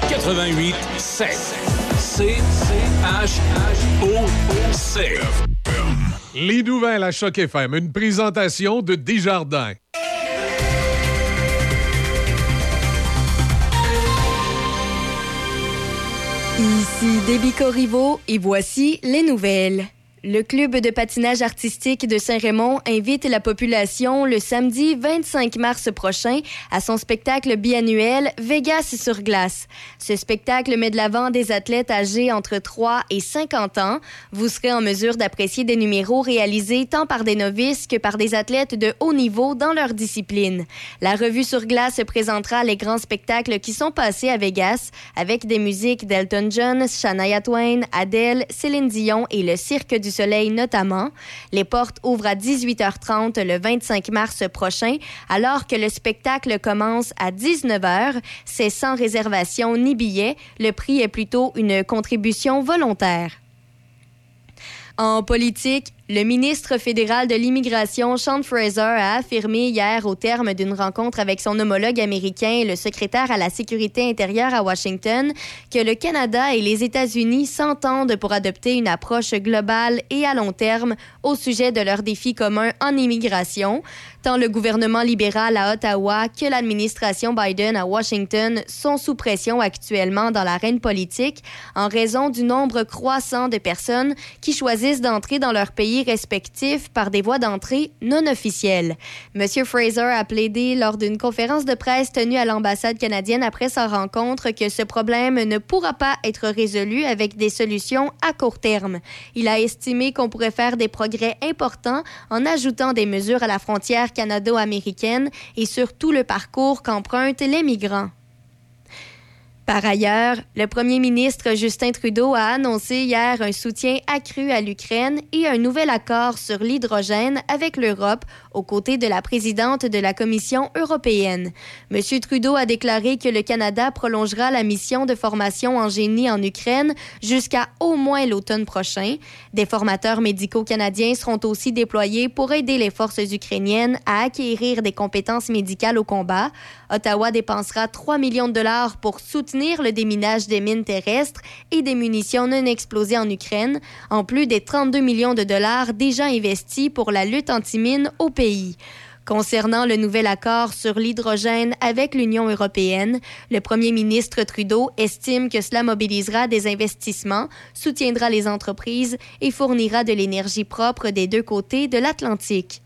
Choc 88 7. C H O C. Les nouvelles à Choc FM, une présentation de Desjardins. Ici Déby Corriveau et voici les nouvelles. Le club de patinage artistique de Saint-Raymond invite la population le samedi 25 mars prochain à son spectacle biannuel Vegas sur glace. Ce spectacle met de l'avant des athlètes âgés entre 3 et 50 ans. Vous serez en mesure d'apprécier des numéros réalisés tant par des novices que par des athlètes de haut niveau dans leur discipline. La revue sur glace présentera les grands spectacles qui sont passés à Vegas avec des musiques d'Elton John, Shania Twain, Adele, Céline Dion et le Cirque du Soleil notamment. Les portes ouvrent à 18h30 le 25 mars prochain, alors que le spectacle commence à 19h. C'est sans réservation ni billet. Le prix est plutôt une contribution volontaire. En politique, le ministre fédéral de l'immigration, Sean Fraser, a affirmé hier, au terme d'une rencontre avec son homologue américain, le secrétaire à la sécurité intérieure à Washington, que le Canada et les États-Unis s'entendent pour adopter une approche globale et à long terme au sujet de leurs défis communs en immigration. Tant le gouvernement libéral à Ottawa que l'administration Biden à Washington sont sous pression actuellement dans l'arène politique en raison du nombre croissant de personnes qui choisissent d'entrer dans leur pays respectifs par des voies d'entrée non officielles. M. Fraser a plaidé lors d'une conférence de presse tenue à l'ambassade canadienne après sa rencontre que ce problème ne pourra pas être résolu avec des solutions à court terme. Il a estimé qu'on pourrait faire des progrès importants en ajoutant des mesures à la frontière canado-américaine et sur tout le parcours qu'empruntent les migrants. Par ailleurs, le premier ministre Justin Trudeau a annoncé hier un soutien accru à l'Ukraine et un nouvel accord sur l'hydrogène avec l'Europe aux côtés de la présidente de la Commission européenne. M. Trudeau a déclaré que le Canada prolongera la mission de formation en génie en Ukraine jusqu'à au moins l'automne prochain. Des formateurs médicaux canadiens seront aussi déployés pour aider les forces ukrainiennes à acquérir des compétences médicales au combat. Ottawa dépensera 3 millions de dollars pour soutenir le déminage des mines terrestres et des munitions non explosées en Ukraine, en plus des 32 millions de dollars déjà investis pour la lutte anti-mine au pays. Concernant le nouvel accord sur l'hydrogène avec l'Union européenne, le premier ministre Trudeau estime que cela mobilisera des investissements, soutiendra les entreprises et fournira de l'énergie propre des deux côtés de l'Atlantique.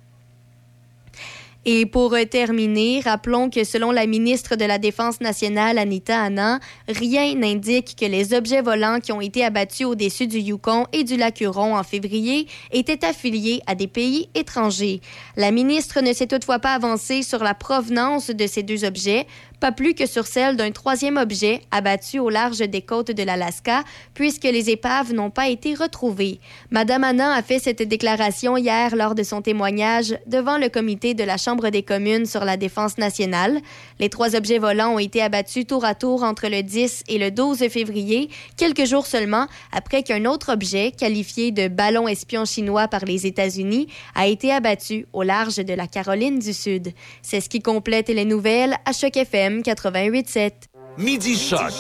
Et pour terminer, rappelons que selon la ministre de la Défense nationale, Anita Anna, rien n'indique que les objets volants qui ont été abattus au-dessus du Yukon et du lac Huron en février étaient affiliés à des pays étrangers. La ministre ne s'est toutefois pas avancée sur la provenance de ces deux objets, pas plus que sur celle d'un troisième objet abattu au large des côtes de l'Alaska, puisque les épaves n'ont pas été retrouvées. Madame Anna a fait cette déclaration hier lors de son témoignage devant le comité de la Chambre des communes sur la défense nationale. Les trois objets volants ont été abattus tour à tour entre le 10 et le 12 février, quelques jours seulement après qu'un autre objet, qualifié de ballon espion chinois par les États-Unis, a été abattu au large de la Caroline du Sud. C'est ce qui complète les nouvelles à Choc FM 88.7. Midi Choc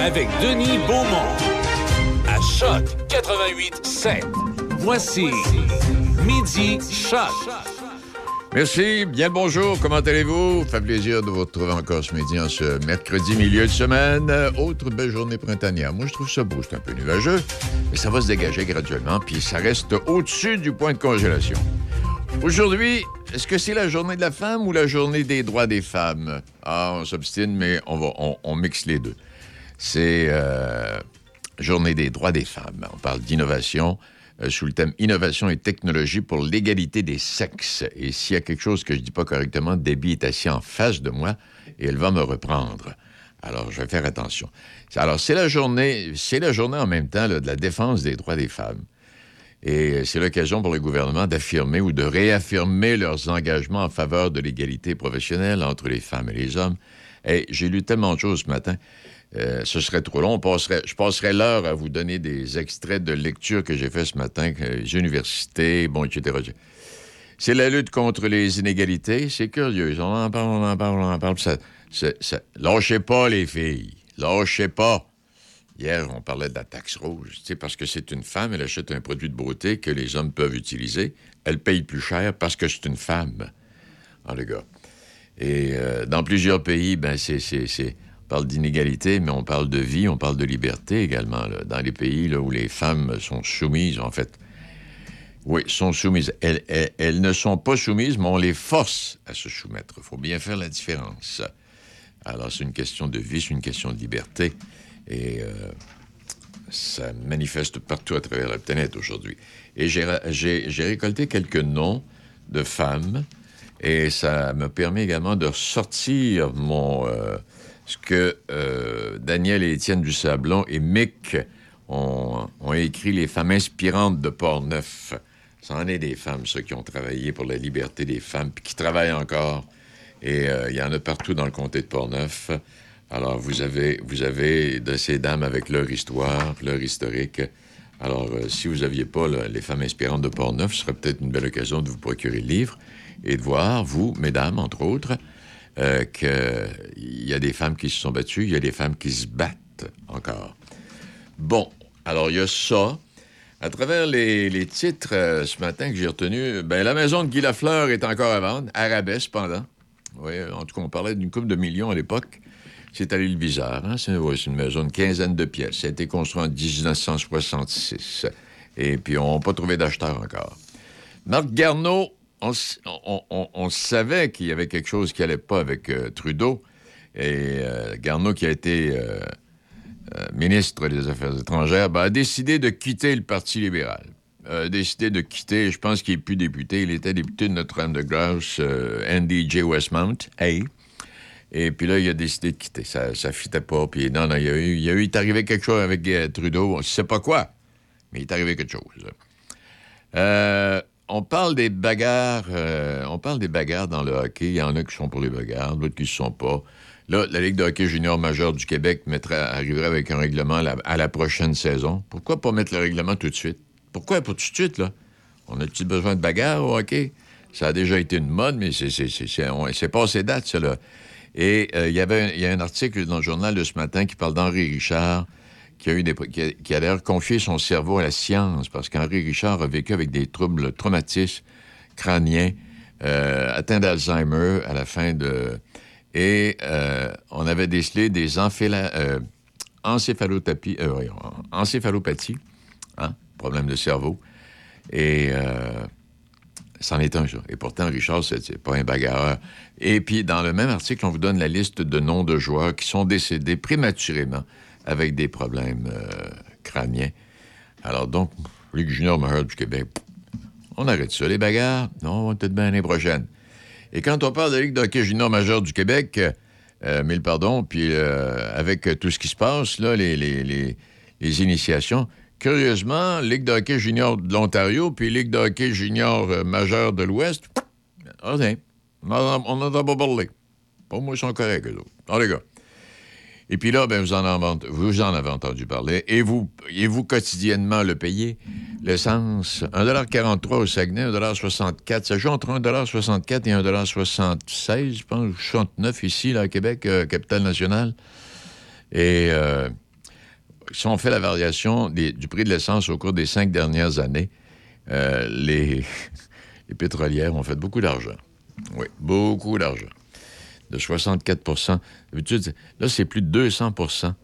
avec Denis Beaumont. À Choc 88.7. Voici Midi Choc. Merci, bien le bonjour, comment allez-vous? Ça fait plaisir de vous retrouver encore ce midi en ce mercredi milieu de semaine. Autre belle journée printanière. Moi, je trouve ça beau, c'est un peu nuageux, mais ça va se dégager graduellement, puis ça reste au-dessus du point de congélation. Aujourd'hui, est-ce que c'est la journée de la femme ou la journée des droits des femmes? Ah, on s'obstine, mais on, va, on, mixe les deux. C'est euh, journée des droits des femmes. On parle d'innovation euh, sous le thème Innovation et technologie pour l'égalité des sexes. Et s'il y a quelque chose que je dis pas correctement, Debbie est assise en face de moi et elle va me reprendre. Alors, je vais faire attention. Alors, c'est la journée, c'est la journée en même temps de la défense des droits des femmes. Et c'est l'occasion pour le gouvernement d'affirmer ou de réaffirmer leurs engagements en faveur de l'égalité professionnelle entre les femmes et les hommes. Et j'ai lu tellement de choses ce matin. Euh, ce serait trop long. Je passerai l'heure à vous donner des extraits de lecture que j'ai fait ce matin, les universités, bon, etc. C'est la lutte contre les inégalités. C'est curieux. On en parle, on en parle, on en parle. Lâchez pas, les filles. lâchez pas. Hier, on parlait de la taxe rouge. Parce que c'est une femme, elle achète un produit de beauté que les hommes peuvent utiliser. Elle paye plus cher parce que c'est une femme. Ah, les gars. Et euh, dans plusieurs pays, ben, c'est, on parle d'inégalité, mais on parle de vie, on parle de liberté également. Dans les pays où les femmes sont soumises, en fait, oui, sont soumises. Elles- elles ne sont pas soumises, mais on les force à se soumettre. Il faut bien faire la différence. Alors, c'est une question de vie, c'est une question de liberté. Et euh, ça manifeste partout à travers la planète aujourd'hui. Et j'ai récolté quelques noms de femmes et ça me permet également de sortir mon, euh, ce que euh, Daniel et Étienne du Sablon et Mick ont, ont écrit Les femmes inspirantes de Port-Neuf. Ça en est des femmes, ceux qui ont travaillé pour la liberté des femmes, puis qui travaillent encore. Et euh, il y en a partout dans le comté de Port-Neuf. Alors, vous avez, vous avez de ces dames avec leur histoire, leur historique. Alors, euh, si vous n'aviez pas les femmes inspirantes de Port-Neuf, ce serait peut-être une belle occasion de vous procurer le livre et de voir, vous, mesdames, entre autres, euh, qu'il y a des femmes qui se sont battues, il y a des femmes qui se battent encore. Bon, alors il y a ça. À travers les, titres euh, ce matin que j'ai retenus, ben, la maison de Guy Lafleur est encore à vendre, à rabais cependant. Oui, en tout cas, on parlait d'une coupe de millions à l'époque. C'est à l'île Bizarre. Hein? C'est une maison de quinzaine de pièces. Ça a été construit en 1966. Et puis, on n'a pas trouvé d'acheteur encore. Marc Garneau, on, savait qu'il y avait quelque chose qui n'allait pas avec euh, Trudeau. Et euh, Garneau, qui a été euh, euh, ministre des Affaires étrangères, ben, a décidé de quitter le Parti libéral. A décidé de quitter, je pense qu'il n'est plus député, il était député de Notre-Dame-de-Grâce, Andy J. Westmount, hey. Et puis là, il a décidé de quitter. Ça ne fitait pas. Puis non, non, il y a eu, il y a eu, il est arrivé quelque chose avec euh, Trudeau. On ne sait pas quoi, mais il est arrivé quelque chose. Euh, on parle des bagarres. euh, on parle des bagarres dans le hockey. Il y en a qui sont pour les bagarres, d'autres qui ne sont pas. Là, la Ligue de hockey junior majeur du Québec mettrait, arriverait avec un règlement à la, prochaine saison. Pourquoi pas mettre le règlement tout de suite? Pourquoi pas tout de suite, là? On a-t-il besoin de bagarres au hockey? Ça a déjà été une mode, mais c'est passé date, ça, là. Et euh, il y avait un- il y a un article dans le journal de ce matin qui parle d'Henri Richard, qui a, eu des, qui a, d'ailleurs confié son cerveau à la science, parce qu'Henri Richard a vécu avec des troubles traumatismes crâniens, euh, atteint d'Alzheimer à la fin de... Et euh, on avait décelé des enchéla- encéphalotapie- euh, voyons, encéphalopathies, hein, problème de cerveau. Et c'en est un, ça. Et pourtant, Richard, c'est pas un bagarreur. Et puis, dans le même article, on vous donne la liste de noms de joueurs qui sont décédés prématurément avec des problèmes euh, crâniens. Alors donc, Ligue junior majeur du Québec, on arrête ça. Les bagarres, non, on va peut-être bien l'année prochaine. Et quand on parle de Ligue de hockey junior majeur du Québec, euh, mille pardons, puis euh, avec tout ce qui se passe, là, les initiations, curieusement, Ligue de hockey junior de l'Ontario, puis Ligue de hockey junior euh, majeur de l'Ouest, ah, on n'en a pas parlé. Pour moi, ils sont corrects, eux autres. Ah, les gars. Et puis là, ben, vous, en avez, vous en avez entendu parler. Et vous, et vous quotidiennement le payez. L'essence, 1,43 au Saguenay, 1,64 Ça joue entre 1,64 et 1,76 je pense, 69 ici, là, à Québec, euh, capitale nationale. Et euh, si on fait la variation du prix de l'essence au cours des cinq dernières années, euh, les, pétrolières ont fait beaucoup d'argent. Oui, beaucoup d'argent de 64 D'habitude, Là, c'est plus de 200%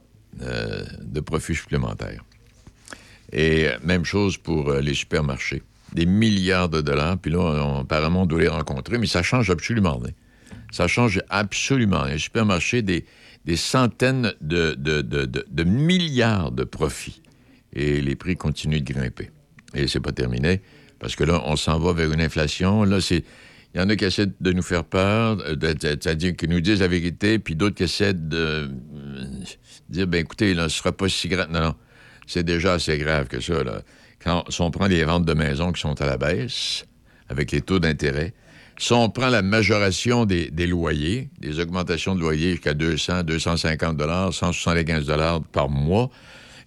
euh, de profit supplémentaire. Et euh, même chose pour euh, les supermarchés. Des milliards de dollars, puis là, apparemment, on doit les rencontrer, mais ça change absolument. Ça change absolument. Les supermarchés, des, des centaines de, milliards de profits. Et les prix continuent de grimper. Et c'est pas terminé, parce que là, on s'en va vers une inflation. Là, c'est... Il y en a qui essaient de nous faire peur, euh, c'est-à-dire qui nous disent la vérité, puis d'autres qui essaient de euh, dire, ben écoutez, là, ce sera pas si grave. Non, non, c'est déjà assez grave que ça. Là. Quand, on prend les ventes de maisons qui sont à la baisse, avec les taux d'intérêt, si on prend la majoration des, loyers, des augmentations de loyers jusqu'à 200, 250 175 par mois,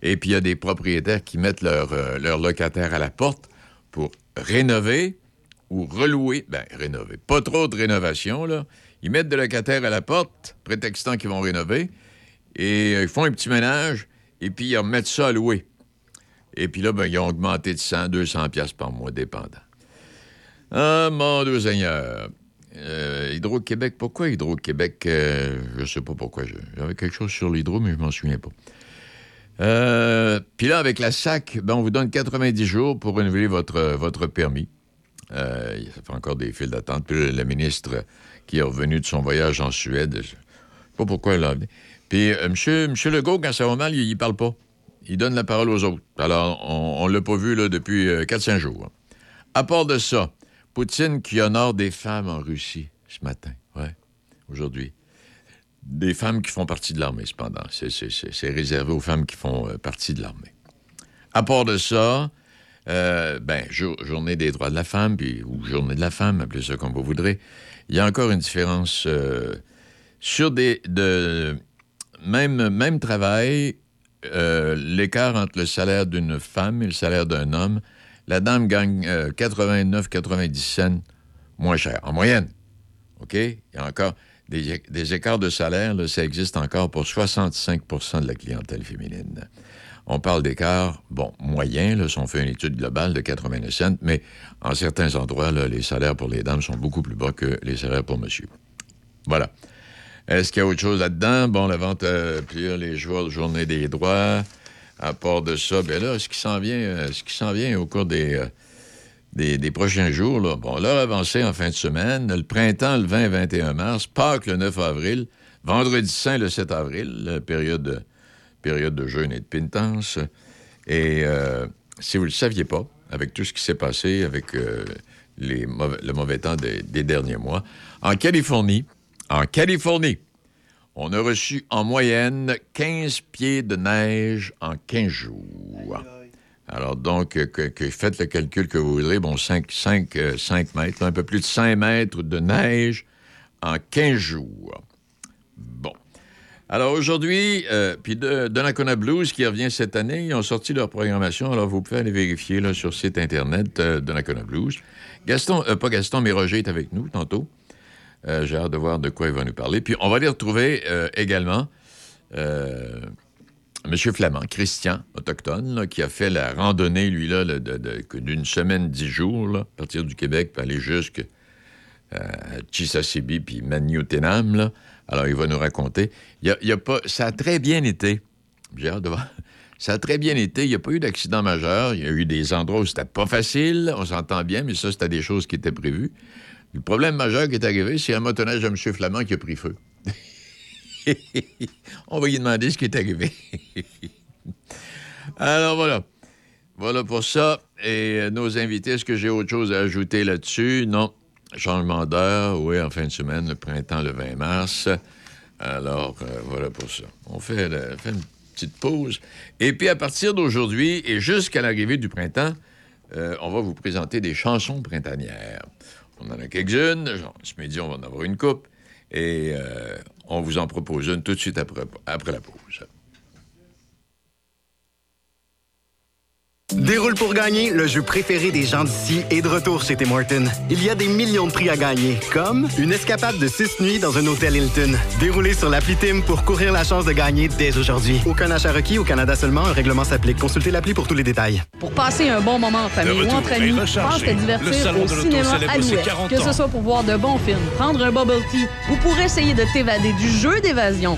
et puis il y a des propriétaires qui mettent leurs euh, locataires à la porte pour rénover ou relouer, ben rénover, pas trop de rénovation, là. Ils mettent des locataires à la porte, prétextant qu'ils vont rénover, Et euh, ils font un petit ménage, et puis ils remettent ça à louer. Et puis là, ben, ils ont augmenté de 100, 200 pièces par mois, dépendant. Ah, mon Dieu Seigneur. Euh, Hydro-Québec, pourquoi Hydro-Québec? Euh, je sais pas pourquoi. J'avais quelque chose sur l'hydro, mais je m'en souviens pas. Euh, Puis là, avec la SAC, ben, on vous donne 90 jours pour renouveler votre, votre permis. Euh, ça fait encore des files d'attente. Puis le ministre qui est revenu de son voyage en Suède, je sais pas pourquoi il l'a Puis monsieur, monsieur Legault, quand ça va mal, il, il parle pas. Il donne la parole aux autres. Alors, on ne l'a pas vu depuis 4-5 euh, jours. À part de ça, Poutine qui honore des femmes en Russie ce matin, ouais, aujourd'hui. Des femmes qui font partie de l'armée, cependant. C'est réservé aux femmes qui font euh, partie de l'armée. À part de ça, euh, ben, journée des droits de la femme, puis, ou journée de la femme, appelez ça comme vous voudrez, il y a encore une différence euh, sur des. De, même, travail, euh, l'écart entre le salaire d'une femme et le salaire d'un homme, la dame gagne 89-90 cents moins cher, en moyenne. OK? Il y a encore des, écarts de salaire, ça existe encore pour 65% de la clientèle féminine. On parle d'écarts, bon, moyens, là, si on fait une étude globale de 89 cents, mais en certains endroits, les salaires pour les dames sont beaucoup plus bas que les salaires pour monsieur. Voilà. Est-ce qu'il y a autre chose là-dedans? Bon, la vente euh, les jours, journée des droits. À part de ça, bien là, ce qui s'en vient, euh, ce qui s'en vient au cours des, euh, des, prochains jours, là, bon, l'heure avancée en fin de semaine, le printemps le 20 21 mars, Pâques le 9 avril, vendredi saint le 7 avril, période, période de jeûne et de pénitence. Et euh, si vous ne le saviez pas, avec tout ce qui s'est passé, avec les le mauvais temps des, des derniers mois, en Californie, en Californie, on a reçu en moyenne 15 pieds de neige en 15 jours. Alors donc, que, faites le calcul que vous voudrez, bon, 5, 5, 5 mètres, un peu plus de 5 mètres de neige en 15 jours. Bon. Alors aujourd'hui, euh, puis de, Donnacona Blues qui revient cette année, ils ont sorti leur programmation, alors vous pouvez aller vérifier là, sur le site Internet euh, de Donnacona Blues. Gaston, euh, pas Gaston, mais Roger est avec nous tantôt. Euh, j'ai hâte de voir de quoi il va nous parler. Puis on va les retrouver euh, également euh, M. Flamand, Christian, autochtone, qui a fait la randonnée, lui, là, d'une semaine, dix jours, à partir du Québec, pour aller jusqu'à Chisasibi, puis Maniotenam. Alors, il va nous raconter. Y a, pas, ça a très bien été. J'ai hâte de voir. Ça a très bien été. Il n'y a pas eu d'accident majeur. Il y a eu des endroits où c'était pas facile. On s'entend bien, mais ça, c'était des choses qui étaient prévues. Le problème majeur qui est arrivé, c'est un motoneige de M. Flamand qui a pris feu. On va lui demander ce qui est arrivé. Alors voilà. Voilà pour ça. Et euh, nos invités, est-ce que j'ai autre chose à ajouter là-dessus? Non. Changement d'heure, oui, en fin de semaine, le printemps le 20 mars. Alors, euh, voilà pour ça. On fait, fait, une petite pause. Et puis, à partir d'aujourd'hui et jusqu'à l'arrivée du printemps, euh, on va vous présenter des chansons printanières. On en a quelques-unes. Ce midi, on va en avoir une coupe. Et euh, on vous en propose une tout de suite après, après la pause. Déroule pour gagner, le jeu préféré des gens d'ici est de retour chez Tim Hortons. Il y a des millions de prix à gagner, comme une escapade de six nuits dans un hôtel Hilton. Déroulez sur l'appli Tim pour courir la chance de gagner dès aujourd'hui. Aucun achat requis au Canada seulement, un règlement s'applique. Consultez l'appli pour tous les détails. Pour passer un bon moment en famille ou entre amis, pense à divertir au cinéma Alouette. Que ce soit pour voir de bons films, prendre un bubble tea ou pour essayer de t'évader du jeu d'évasion.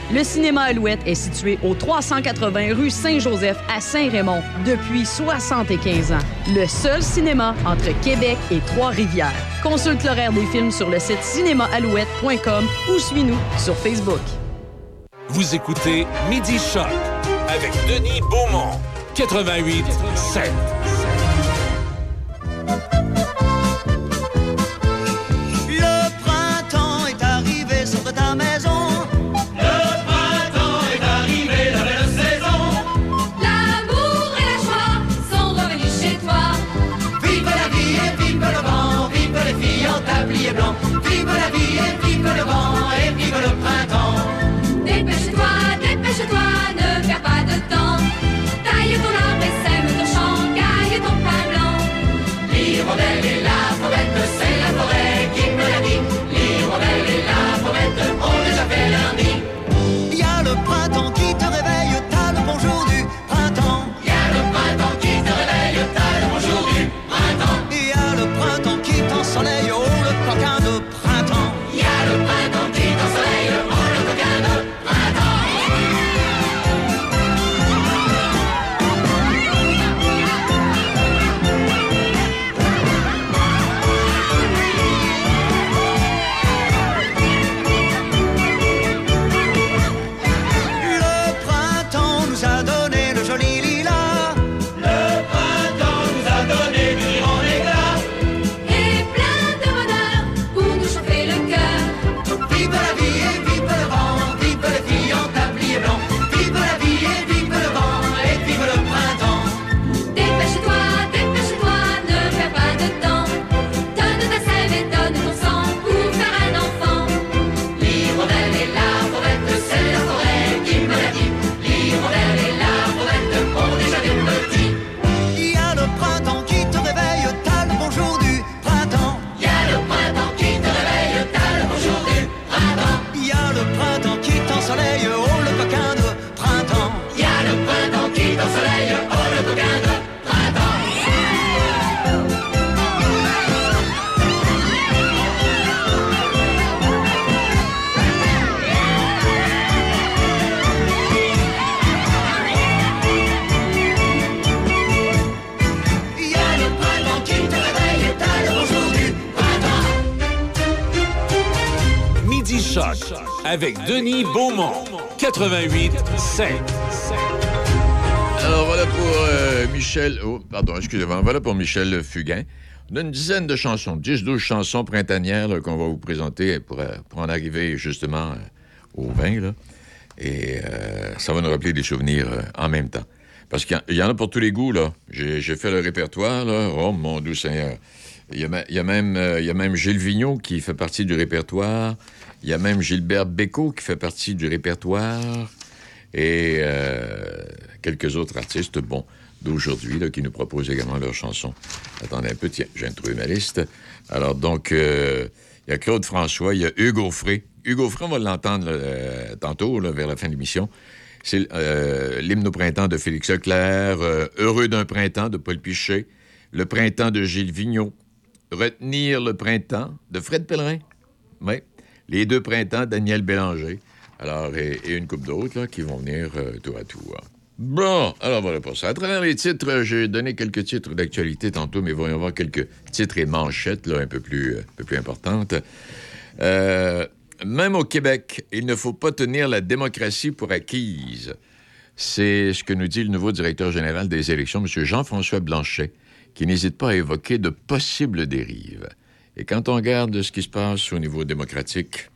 Le cinéma Alouette est situé au 380 rue Saint-Joseph à Saint-Raymond depuis 75 ans. Le seul cinéma entre Québec et Trois-Rivières. Consulte l'horaire des films sur le site cinémaalouette.com ou suis-nous sur Facebook. Vous écoutez Midi Choc avec Denis Beaumont, 88 7. Avec Denis Beaumont. 88 5. Alors voilà pour euh, Michel. Oh, pardon, excusez-moi. Voilà pour Michel Fugain. On a une dizaine de chansons, 10-12 chansons printanières qu'on va vous présenter pour, euh, en arriver justement euh, au vin. Là. Et ça va nous rappeler des souvenirs en même temps. Parce qu'il y, en a pour tous les goûts, là. J'ai fait le répertoire, là. Oh, mon doux Seigneur. Il y, a, même, y a même Gilles Vigneault qui fait partie du répertoire. Il y a même Gilbert Bécaud qui fait partie du répertoire. Et euh, quelques autres artistes, d'aujourd'hui, qui nous proposent également leurs chansons. Attendez un peu, tiens, j'ai trouvé ma liste. Alors, donc, euh, il y a Claude François, il y a Hugo Frey. Hugo Frey, on va l'entendre euh, tantôt, vers la fin de l'émission. C'est l'hymne au printemps de Félix Leclerc, Heureux d'un printemps de Paul Pichet, Le printemps de Gilles Vigneault, Retenir le printemps de Fred Pellerin. Oui. Les deux printemps, Daniel Bélanger. Alors, et, une coupe d'autres qui vont venir euh, tour à tour. Bon, alors voilà pour ça. À travers les titres, j'ai donné quelques titres d'actualité tantôt, mais il va y quelques titres et manchettes là, un, peu plus, un peu plus importantes. Euh, même au Québec, il ne faut pas tenir la démocratie pour acquise. C'est ce que nous dit le nouveau directeur général des élections, M. Jean-François Blanchet, qui n'hésite pas à évoquer de possibles dérives. Et quand on regarde ce qui se passe au niveau démocratique,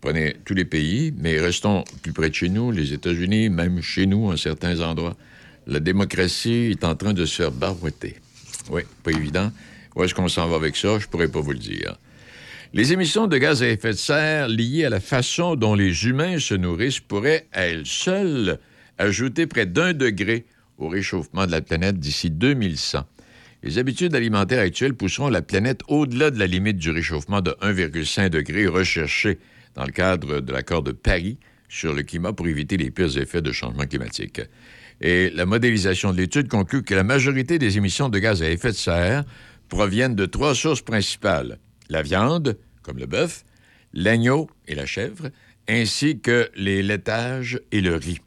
prenez tous les pays, mais restons plus près de chez nous, les États-Unis, même chez nous, en certains endroits, la démocratie est en train de se faire barouetter. Oui, pas évident. Où est-ce qu'on s'en va avec ça? Je pourrais pas vous le dire. Les émissions de gaz à effet de serre liées à la façon dont les humains se nourrissent pourraient, à elles seules, ajouter près d'un degré au réchauffement de la planète d'ici 2100. Les habitudes alimentaires actuelles pousseront la planète au-delà de la limite du réchauffement de 1,5 degré recherché dans le cadre de l'accord de Paris sur le climat pour éviter les pires effets de changement climatique. Et la modélisation de l'étude conclut que la majorité des émissions de gaz à effet de serre proviennent de trois sources principales. La viande, comme le bœuf, l'agneau et la chèvre, ainsi que les laitages et le riz.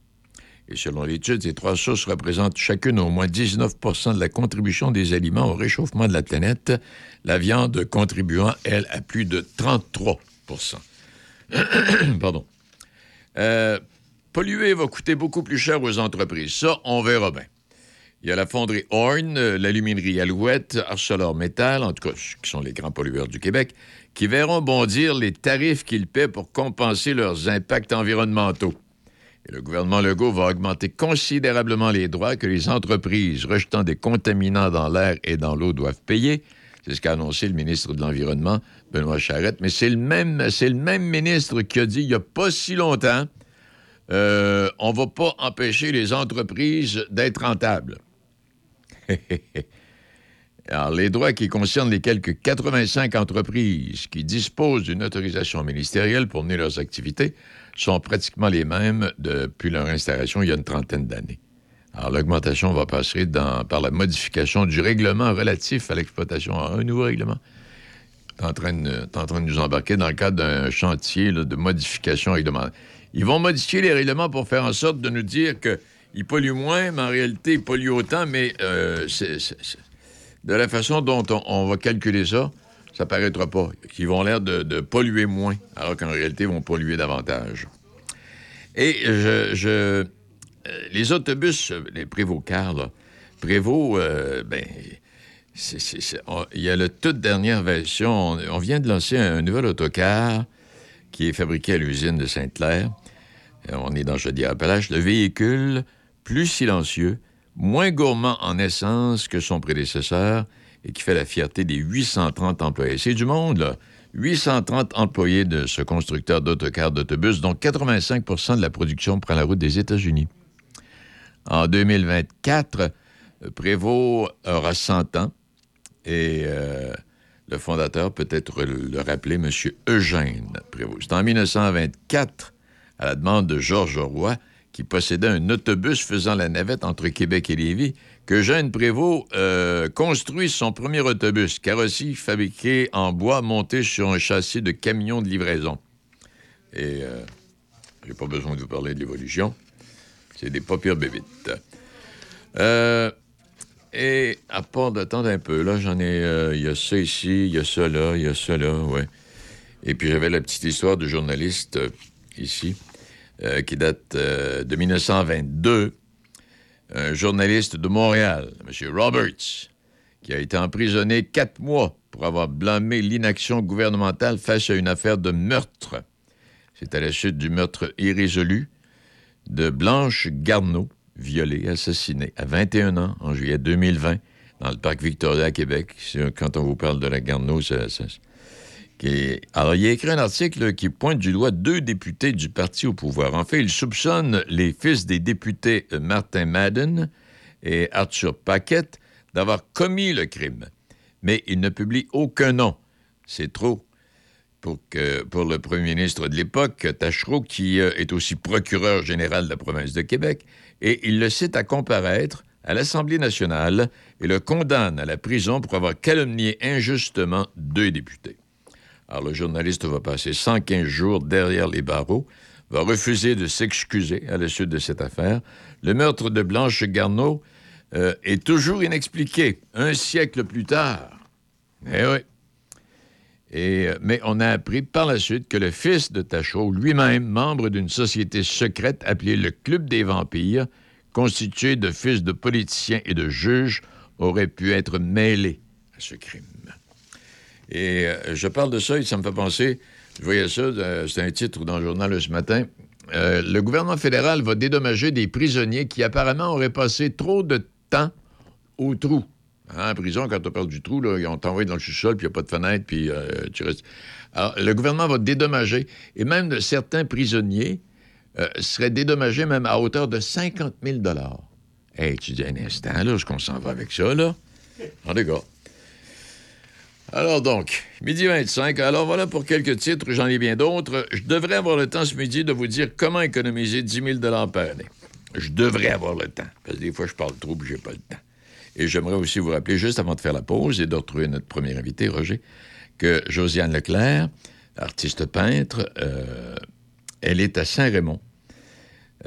Et selon l'étude, ces trois sources représentent chacune au moins 19% de la contribution des aliments au réchauffement de la planète, la viande contribuant, elle, à plus de 33% Pardon. Euh, polluer va coûter beaucoup plus cher aux entreprises. Ça, on verra bien. Il y a la fonderie Horn, l'aluminerie Alouette, ArcelorMittal, en tout cas, qui sont les grands pollueurs du Québec, qui verront bondir les tarifs qu'ils paient pour compenser leurs impacts environnementaux. Le gouvernement Legault va augmenter considérablement les droits que les entreprises rejetant des contaminants dans l'air et dans l'eau doivent payer. C'est ce qu'a annoncé le ministre de l'Environnement, Benoît Charette. Mais c'est le même, c'est le même ministre qui a dit il n'y a pas si longtemps, euh, on ne va pas empêcher les entreprises d'être rentables. Alors, les droits qui concernent les quelques 85 entreprises qui disposent d'une autorisation ministérielle pour mener leurs activités sont pratiquement les mêmes depuis leur installation il y a une trentaine d'années. Alors, l'augmentation va passer par la modification du règlement relatif à l'exploitation, un nouveau règlement. Tu en train de nous embarquer dans le cadre d'un chantier de modification réglementaire. Ils vont modifier les règlements pour faire en sorte de nous dire qu'ils polluent moins, mais en réalité, ils polluent autant, mais euh, de la façon dont on, va calculer ça, ça paraîtra pas. Qu'ils vont l'air de, polluer moins, alors qu'en réalité, ils vont polluer davantage. Et je, euh, les autobus, les Prévost-Cars, là, Prévost, euh, ben, il y a la toute dernière version. On, vient de lancer un, nouvel autocar qui est fabriqué à l'usine de Sainte-Claire. Euh, on est dans Chaudière-Appalaches. Le véhicule plus silencieux, moins gourmand en essence que son prédécesseur et qui fait la fierté des 830 employés. C'est du monde, là. 830 employés de ce constructeur d'autocars d'autobus, dont 85% de la production prend la route des États-Unis. En 2024, Prévost aura 100 ans et euh, le fondateur peut être le rappeler, M. Eugène Prévost. C'est en 1924, à la demande de Georges Roy, qui possédait un autobus faisant la navette entre Québec et Lévis, que Jeanne Prévost euh, construit son premier autobus, carrosserie fabriqué en bois monté sur un châssis de camion de livraison. Et euh, j'ai pas besoin de vous parler de l'évolution. C'est des pas pires bébites. Euh, et à part d'attendre un peu, là, j'en ai. Il y a ça ici, il y a ça là, il y a ça là, ouais. Et puis j'avais la petite histoire du journaliste ici, qui date de 1922. Un journaliste de Montréal, M. Roberts, qui a été emprisonné quatre mois pour avoir blâmé l'inaction gouvernementale face à une affaire de meurtre. C'est à la suite du meurtre irrésolu de Blanche Garneau, violée, assassinée à 21 ans en juillet 2020 dans le parc Victoria à Québec. Quand on vous parle de la Garneau, ça, Alors, il a écrit un article qui pointe du doigt deux députés du parti au pouvoir. En fait, il soupçonne les fils des députés Martin Madden et Arthur Paquette d'avoir commis le crime. Mais il ne publie aucun nom. C'est trop pour, pour le premier ministre de l'époque, Tachereau, qui euh, est aussi procureur général de la province de Québec, et il le cite à comparaître à l'Assemblée nationale et le condamne à la prison pour avoir calomnié injustement deux députés. Alors le journaliste va passer 115 jours derrière les barreaux, va refuser de s'excuser à la suite de cette affaire. Le meurtre de Blanche Garneau euh, est toujours inexpliqué, un siècle plus tard. Eh oui. Euh, mais on a appris par la suite que le fils de Tachot, lui-même membre d'une société secrète appelée le Club des Vampires, constitué de fils de politiciens et de juges, aurait pu être mêlé à ce crime. Et euh, je parle de ça et ça me fait penser, je voyais ça, euh, c'est un titre dans le journal ce matin, euh, le gouvernement fédéral va dédommager des prisonniers qui apparemment auraient passé trop de temps au trou. Hein, en prison, quand tu perdu du trou, là, on t'envoie dans le sous-sol, puis il n'y a pas de fenêtre, puis tu restes... Alors, le gouvernement va dédommager, et même certains prisonniers euh, serait dédommagé même à hauteur de 50 000 Hey, tu dis un instant, là, est-ce qu'on s'en va avec ça, là? En tout Alors donc, midi 25. Alors voilà pour quelques titres, j'en ai bien d'autres. Je devrais avoir le temps ce midi de vous dire comment économiser 10 000 par année. Je devrais avoir le temps, parce que des fois, je parle trop et j'ai pas le temps. Et j'aimerais aussi vous rappeler, juste avant de faire la pause et de retrouver notre premier invité, Roger, que Josiane Leclerc, artiste peintre, euh, elle est à Saint-Raymond.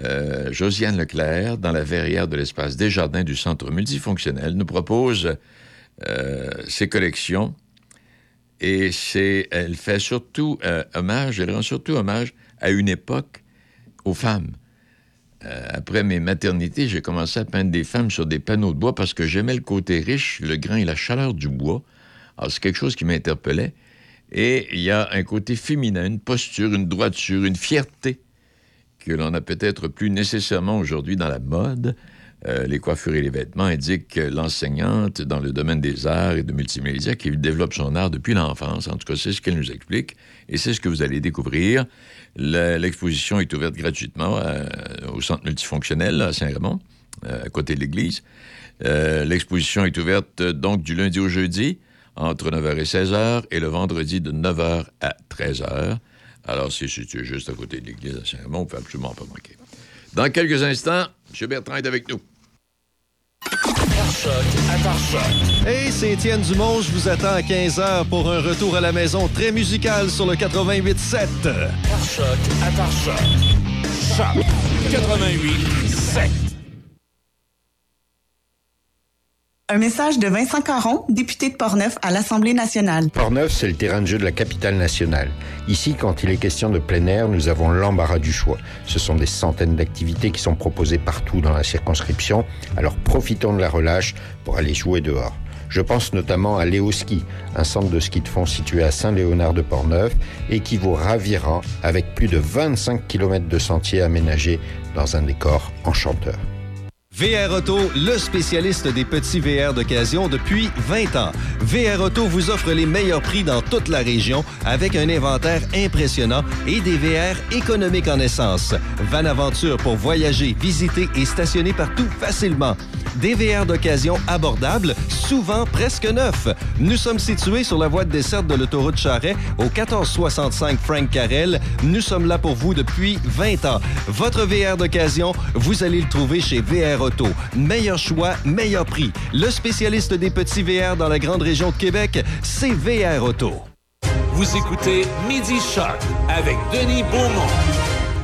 Euh, Josiane Leclerc, dans la verrière de l'espace des jardins du Centre multifonctionnel, nous propose euh, ses collections et elle fait surtout euh, hommage, elle rend surtout hommage à une époque aux femmes. après mes maternités, j'ai commencé à peindre des femmes sur des panneaux de bois parce que j'aimais le côté riche, le grain et la chaleur du bois. Alors, c'est quelque chose qui m'interpellait. Et il y a un côté féminin, une posture, une droiture, une fierté que l'on a peut-être plus nécessairement aujourd'hui dans la mode. Euh, les coiffures et les vêtements indiquent l'enseignante dans le domaine des arts et de multimédia qui développe son art depuis l'enfance. En tout cas, c'est ce qu'elle nous explique et c'est ce que vous allez découvrir. L'exposition est ouverte gratuitement euh, au centre multifonctionnel à Saint-Raymond, euh, à côté de l'église. L'exposition est ouverte donc du lundi au jeudi entre 9h et 16h et le vendredi de 9h à 13h. Alors, c'est situé juste à côté de l'église de Saint-Raymond, on ne peut absolument pas manquer. Dans quelques instants, M. Bertrand est avec nous. Hey, c'est Étienne Dumont, je vous attends à 15h pour un retour à la maison très musical sur le 88.7. Par choc, à par choc. Choc 88.7. Un message de Vincent Caron, député de Portneuf à l'Assemblée nationale. Portneuf, c'est le terrain de jeu de la capitale nationale. Ici, quand il est question de plein air, nous avons l'embarras du choix. Ce sont des centaines d'activités qui sont proposées partout dans la circonscription, alors profitons de la relâche pour aller jouer dehors. Je pense notamment à Léoski, un centre de ski de fond situé à Saint-Léonard de Portneuf et qui vous ravira avec plus de 25 km de sentiers aménagés dans un décor enchanteur. VR Auto, le spécialiste des petits VR d'occasion depuis 20 ans. VR Auto vous offre les meilleurs prix dans toute la région avec un inventaire impressionnant et des VR économiques en essence. Van Aventure pour voyager, visiter et stationner partout facilement. Des VR d'occasion abordables, souvent presque neufs. Nous sommes situés sur la voie de desserte de l'autoroute Charret au 1465 Frank Carrel. Nous sommes là pour vous depuis 20 ans. Votre VR d'occasion, vous allez le trouver chez VR Auto. Meilleur choix, meilleur prix. Le spécialiste des petits VR dans la grande région de Québec, c'est VR Auto. Vous écoutez Midi Shark avec Denis Beaumont.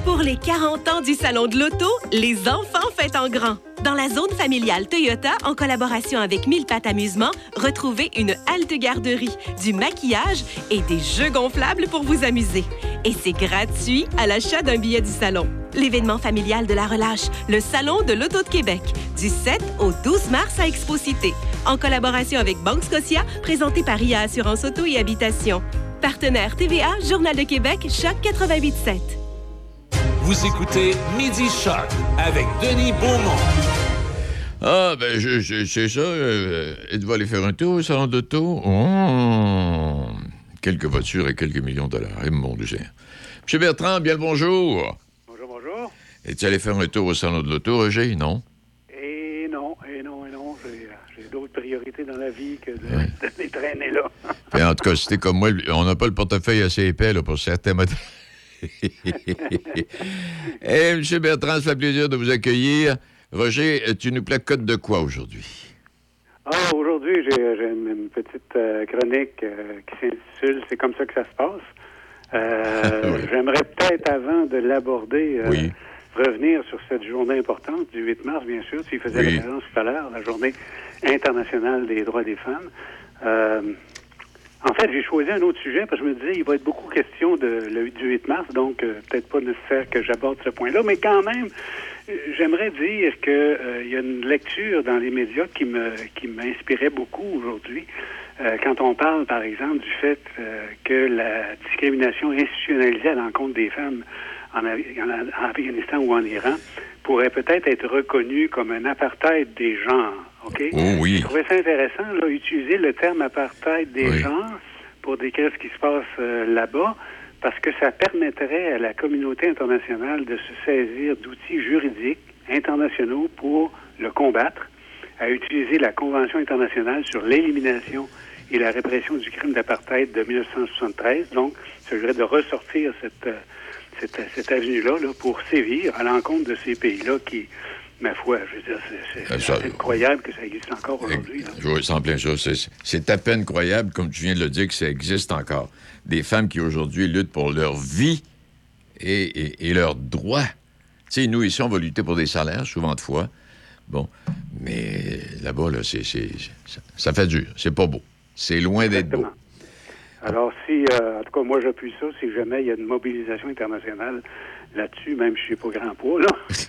Pour les 40 ans du Salon de l'Auto, les enfants fêtent en grand. Dans la zone familiale Toyota, en collaboration avec Mille Pattes Amusement, retrouvez une halte garderie, du maquillage et des jeux gonflables pour vous amuser. Et c'est gratuit à l'achat d'un billet du salon. L'événement familial de la relâche, le Salon de l'Auto de Québec, du 7 au 12 mars à Expo-Cité, en collaboration avec Banque Scotia, présenté par IA Assurance Auto et Habitation. Partenaire TVA, Journal de Québec, Choc 88.7. Vous écoutez Midi Choc avec Denis Beaumont. Ah, ben, je, c'est ça. Euh, êtes-vous allé faire un tour au salon d'auto? Oh, quelques voitures et quelques millions de dollars. Et mon Dieu. Monsieur Bertrand, bien le bonjour. Bonjour, bonjour. Es-tu allé faire un tour au salon de l'auto, Roger? Non? Et non, et non, et non. J'ai d'autres priorités dans la vie que de, les traîner là. en tout cas, c'était comme moi, on n'a pas le portefeuille assez épais là, pour certains modèles. Eh, M. Bertrand, ça fait plaisir de vous accueillir. Roger, tu nous placotes de quoi aujourd'hui? Ah, aujourd'hui, j'ai une, petite euh, chronique euh, qui s'intitule C'est comme ça que ça se passe. Euh, j'aimerais peut-être, avant de l'aborder, revenir sur cette journée importante du 8 mars, bien sûr. Tu y faisais référence tout à l'heure, la journée internationale des droits des femmes. En fait, j'ai choisi un autre sujet parce que je me disais, il va être beaucoup question de, le, du 8 mars, donc peut-être pas nécessaire que j'aborde ce point-là, mais quand même, J'aimerais dire qu'il euh, y a une lecture dans les médias qui me m'inspirait beaucoup aujourd'hui. Euh, quand on parle, par exemple, du fait euh, que la discrimination institutionnalisée à l'encontre des femmes en, Afghanistan ou en Iran pourrait peut-être être reconnue comme un apartheid des genres. OK? Oh oui. Je trouvais ça intéressant, là, utiliser le terme apartheid des genres pour décrire ce qui se passe là-bas parce que ça permettrait à la communauté internationale de se saisir d'outils juridiques internationaux pour le combattre, à utiliser la Convention internationale sur l'élimination et la répression du crime d'apartheid de 1973. Donc, ça s'agirait de ressortir cette, euh, cette, cette avenue-là là, pour sévir à l'encontre de ces pays-là qui, ma foi, je veux dire, c'est euh, incroyable que ça existe encore aujourd'hui. Oui, c'est plein ça. C'est à peine croyable, comme tu viens de le dire, que ça existe encore. Des femmes qui aujourd'hui luttent pour leur vie et, leurs droits. Tu sais, nous, ici, on va lutter pour des salaires, souvent de fois. Bon, mais là-bas, là, c'est, ça fait dur. C'est pas beau. C'est loin d'être beau. Alors, si, euh, en tout cas, moi, j'appuie ça, si jamais il y a une mobilisation internationale là-dessus, même si je suis pas grand poids, là.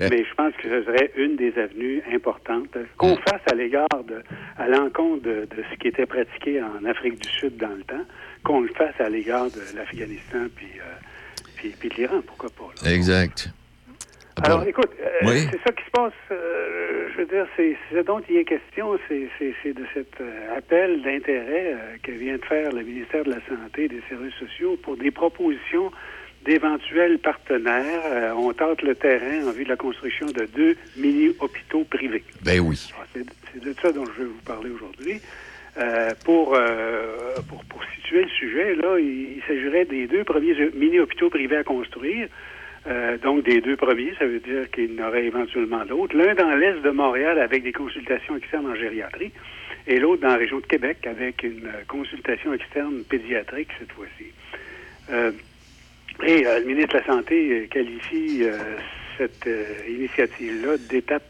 Mais je pense que ce serait une des avenues importantes qu'on mm. fasse à l'égard de, à l'encontre de, ce qui était pratiqué en Afrique du Sud dans le temps, qu'on le fasse à l'égard de l'Afghanistan puis, euh, puis, de l'Iran, pourquoi pas. Exact. Alors, écoute, euh, c'est ça qui se passe. Euh, je veux dire, c'est ce dont il est question, c'est de cet appel d'intérêt que vient de faire le ministère de la Santé et des Services sociaux pour des propositions d'éventuels partenaires. Euh, on tente le terrain en vue de la construction de deux mini-hôpitaux privés. Ben oui. Ah, c'est de ça dont je vais vous parler aujourd'hui. Euh, pour, euh, pour, pour, situer le sujet, là, il, s'agirait des deux premiers mini-hôpitaux privés à construire. donc, des deux premiers, ça veut dire qu'il y en aurait éventuellement d'autres. L'un dans l'est de Montréal avec des consultations externes en gériatrie et l'autre dans la région de Québec avec une consultation externe pédiatrique cette fois-ci. Euh, le ministre de la Santé euh, qualifie euh, cette initiative-là d'étape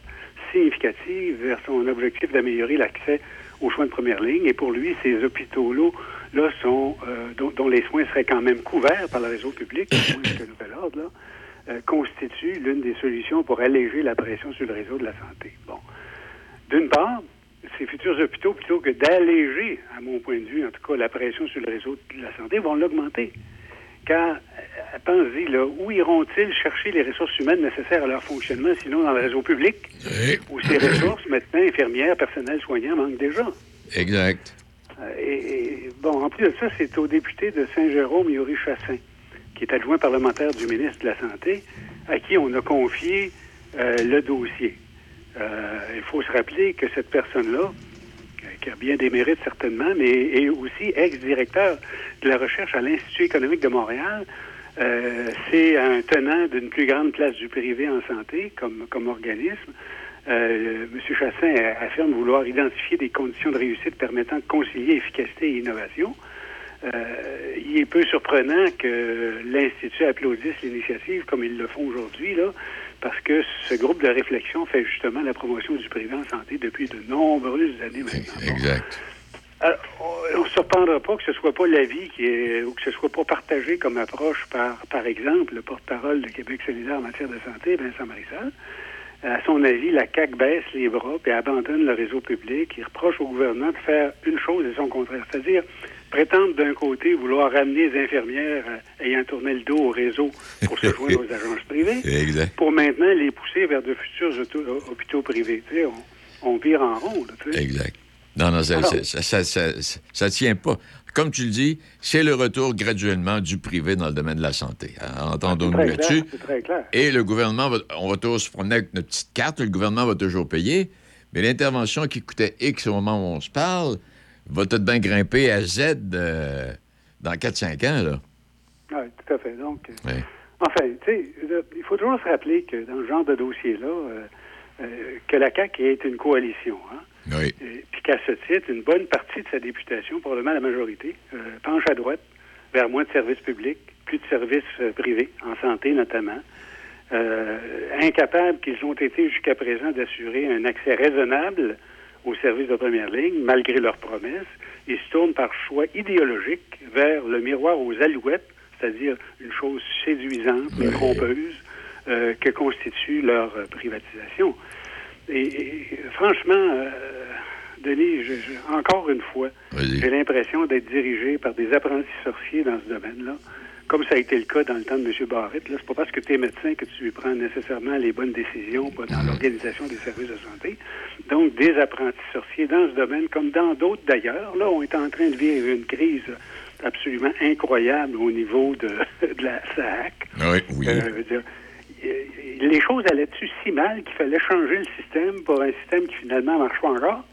significative vers son objectif d'améliorer l'accès aux soins de première ligne. Et pour lui, ces hôpitaux-là là, sont, dont, les soins seraient quand même couverts par le réseau public, le nouvel ordre, là, constituent l'une des solutions pour alléger la pression sur le réseau de la santé. Bon. D'une part, ces futurs hôpitaux, plutôt que d'alléger, à mon point de vue, en tout cas, la pression sur le réseau de la santé, vont l'augmenter. Car, euh, pensez-y, là, où iront-ils chercher les ressources humaines nécessaires à leur fonctionnement, sinon dans le réseau public, où ces ressources, maintenant, infirmières, personnels soignants, manquent déjà? Exact. Euh, et, bon, en plus de ça, c'est au député de Saint-Jérôme, Yuri Chassin, qui est adjoint parlementaire du ministre de la Santé, à qui on a confié euh, le dossier. il faut se rappeler que cette personne-là, qui a bien des mérites certainement, mais est aussi ex-directeur de la recherche à l'Institut économique de Montréal. Euh, c'est un tenant d'une plus grande place du privé en santé comme, comme organisme. Euh, M. Chassin affirme vouloir identifier des conditions de réussite permettant de concilier efficacité et innovation. Il est peu surprenant que l'Institut applaudisse l'initiative comme ils le font aujourd'hui, là, parce que ce groupe de réflexion fait justement la promotion du privé en santé depuis de nombreuses années maintenant. Exact. Alors, on ne se surprendra pas que ce soit pas l'avis qui est, ou que ce soit pas partagé comme approche par, par exemple, le porte-parole de Québec solidaire en matière de santé, Vincent Marissal. À son avis, la CAQ baisse les bras et abandonne le réseau public. Il reproche au gouvernement de faire une chose et son contraire, c'est-à-dire prétendre d'un côté vouloir ramener les infirmières euh, ayant tourné le dos au réseau pour se joindre aux agences privées, exact. pour maintenant les pousser vers de futurs hôpitaux privés. Tu sais, on, on vire en rond. tu sais. Exact. Non, non, ça ça, tient pas. Comme tu le dis, c'est le retour graduellement du privé dans le domaine de la santé. Hein, entendons-nous là-dessus. Et le gouvernement, va, on va tous se promener avec notre petite carte, le gouvernement va toujours payer, mais l'intervention qui coûtait X au moment où on se parle va tout bien grimper à Z euh, dans 4-5 ans, là. Oui, tout à fait. Donc, euh, enfin, tu sais, il faut toujours se rappeler que dans ce genre de dossier-là, euh, que la CAQ est une coalition. Hein? Oui. Puis qu'à ce titre, une bonne partie de sa députation, probablement la majorité, penche à droite vers moins de services publics, plus de services privés, en santé notamment. Incapables qu'ils ont été jusqu'à présent d'assurer un accès raisonnable aux services de première ligne, malgré leurs promesses, ils se tournent par choix idéologique vers le miroir aux alouettes, c'est-à-dire une chose séduisante, oui. trompeuse, que constitue leur privatisation. Et, franchement, euh, Denis, encore une fois, j'ai l'impression d'être dirigé par des apprentis sorciers dans ce domaine-là, comme ça a été le cas dans le temps de M. Barrett. Là, c'est pas parce que tu es médecin que tu prends nécessairement les bonnes décisions dans l'organisation des services de santé. Donc, des apprentis sorciers dans ce domaine, comme dans d'autres d'ailleurs. Là, on est en train de vivre une crise absolument incroyable au niveau de, la SAC. Oui, oui. Euh, les choses allaient-tu si mal qu'il fallait changer le système pour un système qui finalement marche pas encore?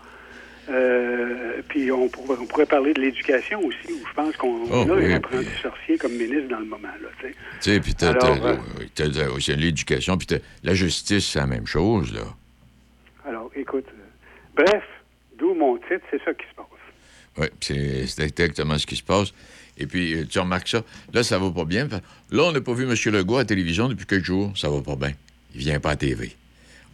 Euh, puis on pourrait, on pourrait, parler de l'éducation aussi, où je pense qu'on oh, a oui, un apprenti sorcier comme ministre dans le moment. Tu sais, puis t'as, euh, l'éducation, puis la justice, c'est la même chose. là. Alors, écoute, euh, bref, d'où mon titre, c'est ça qui se passe. Oui, c'est exactement ce qui se passe. Et puis, euh, tu remarques ça. Là, ça va pas bien. Là, on n'a pas vu M. Legault à la télévision depuis quelques jours. Ça va pas bien. Il vient pas à TV.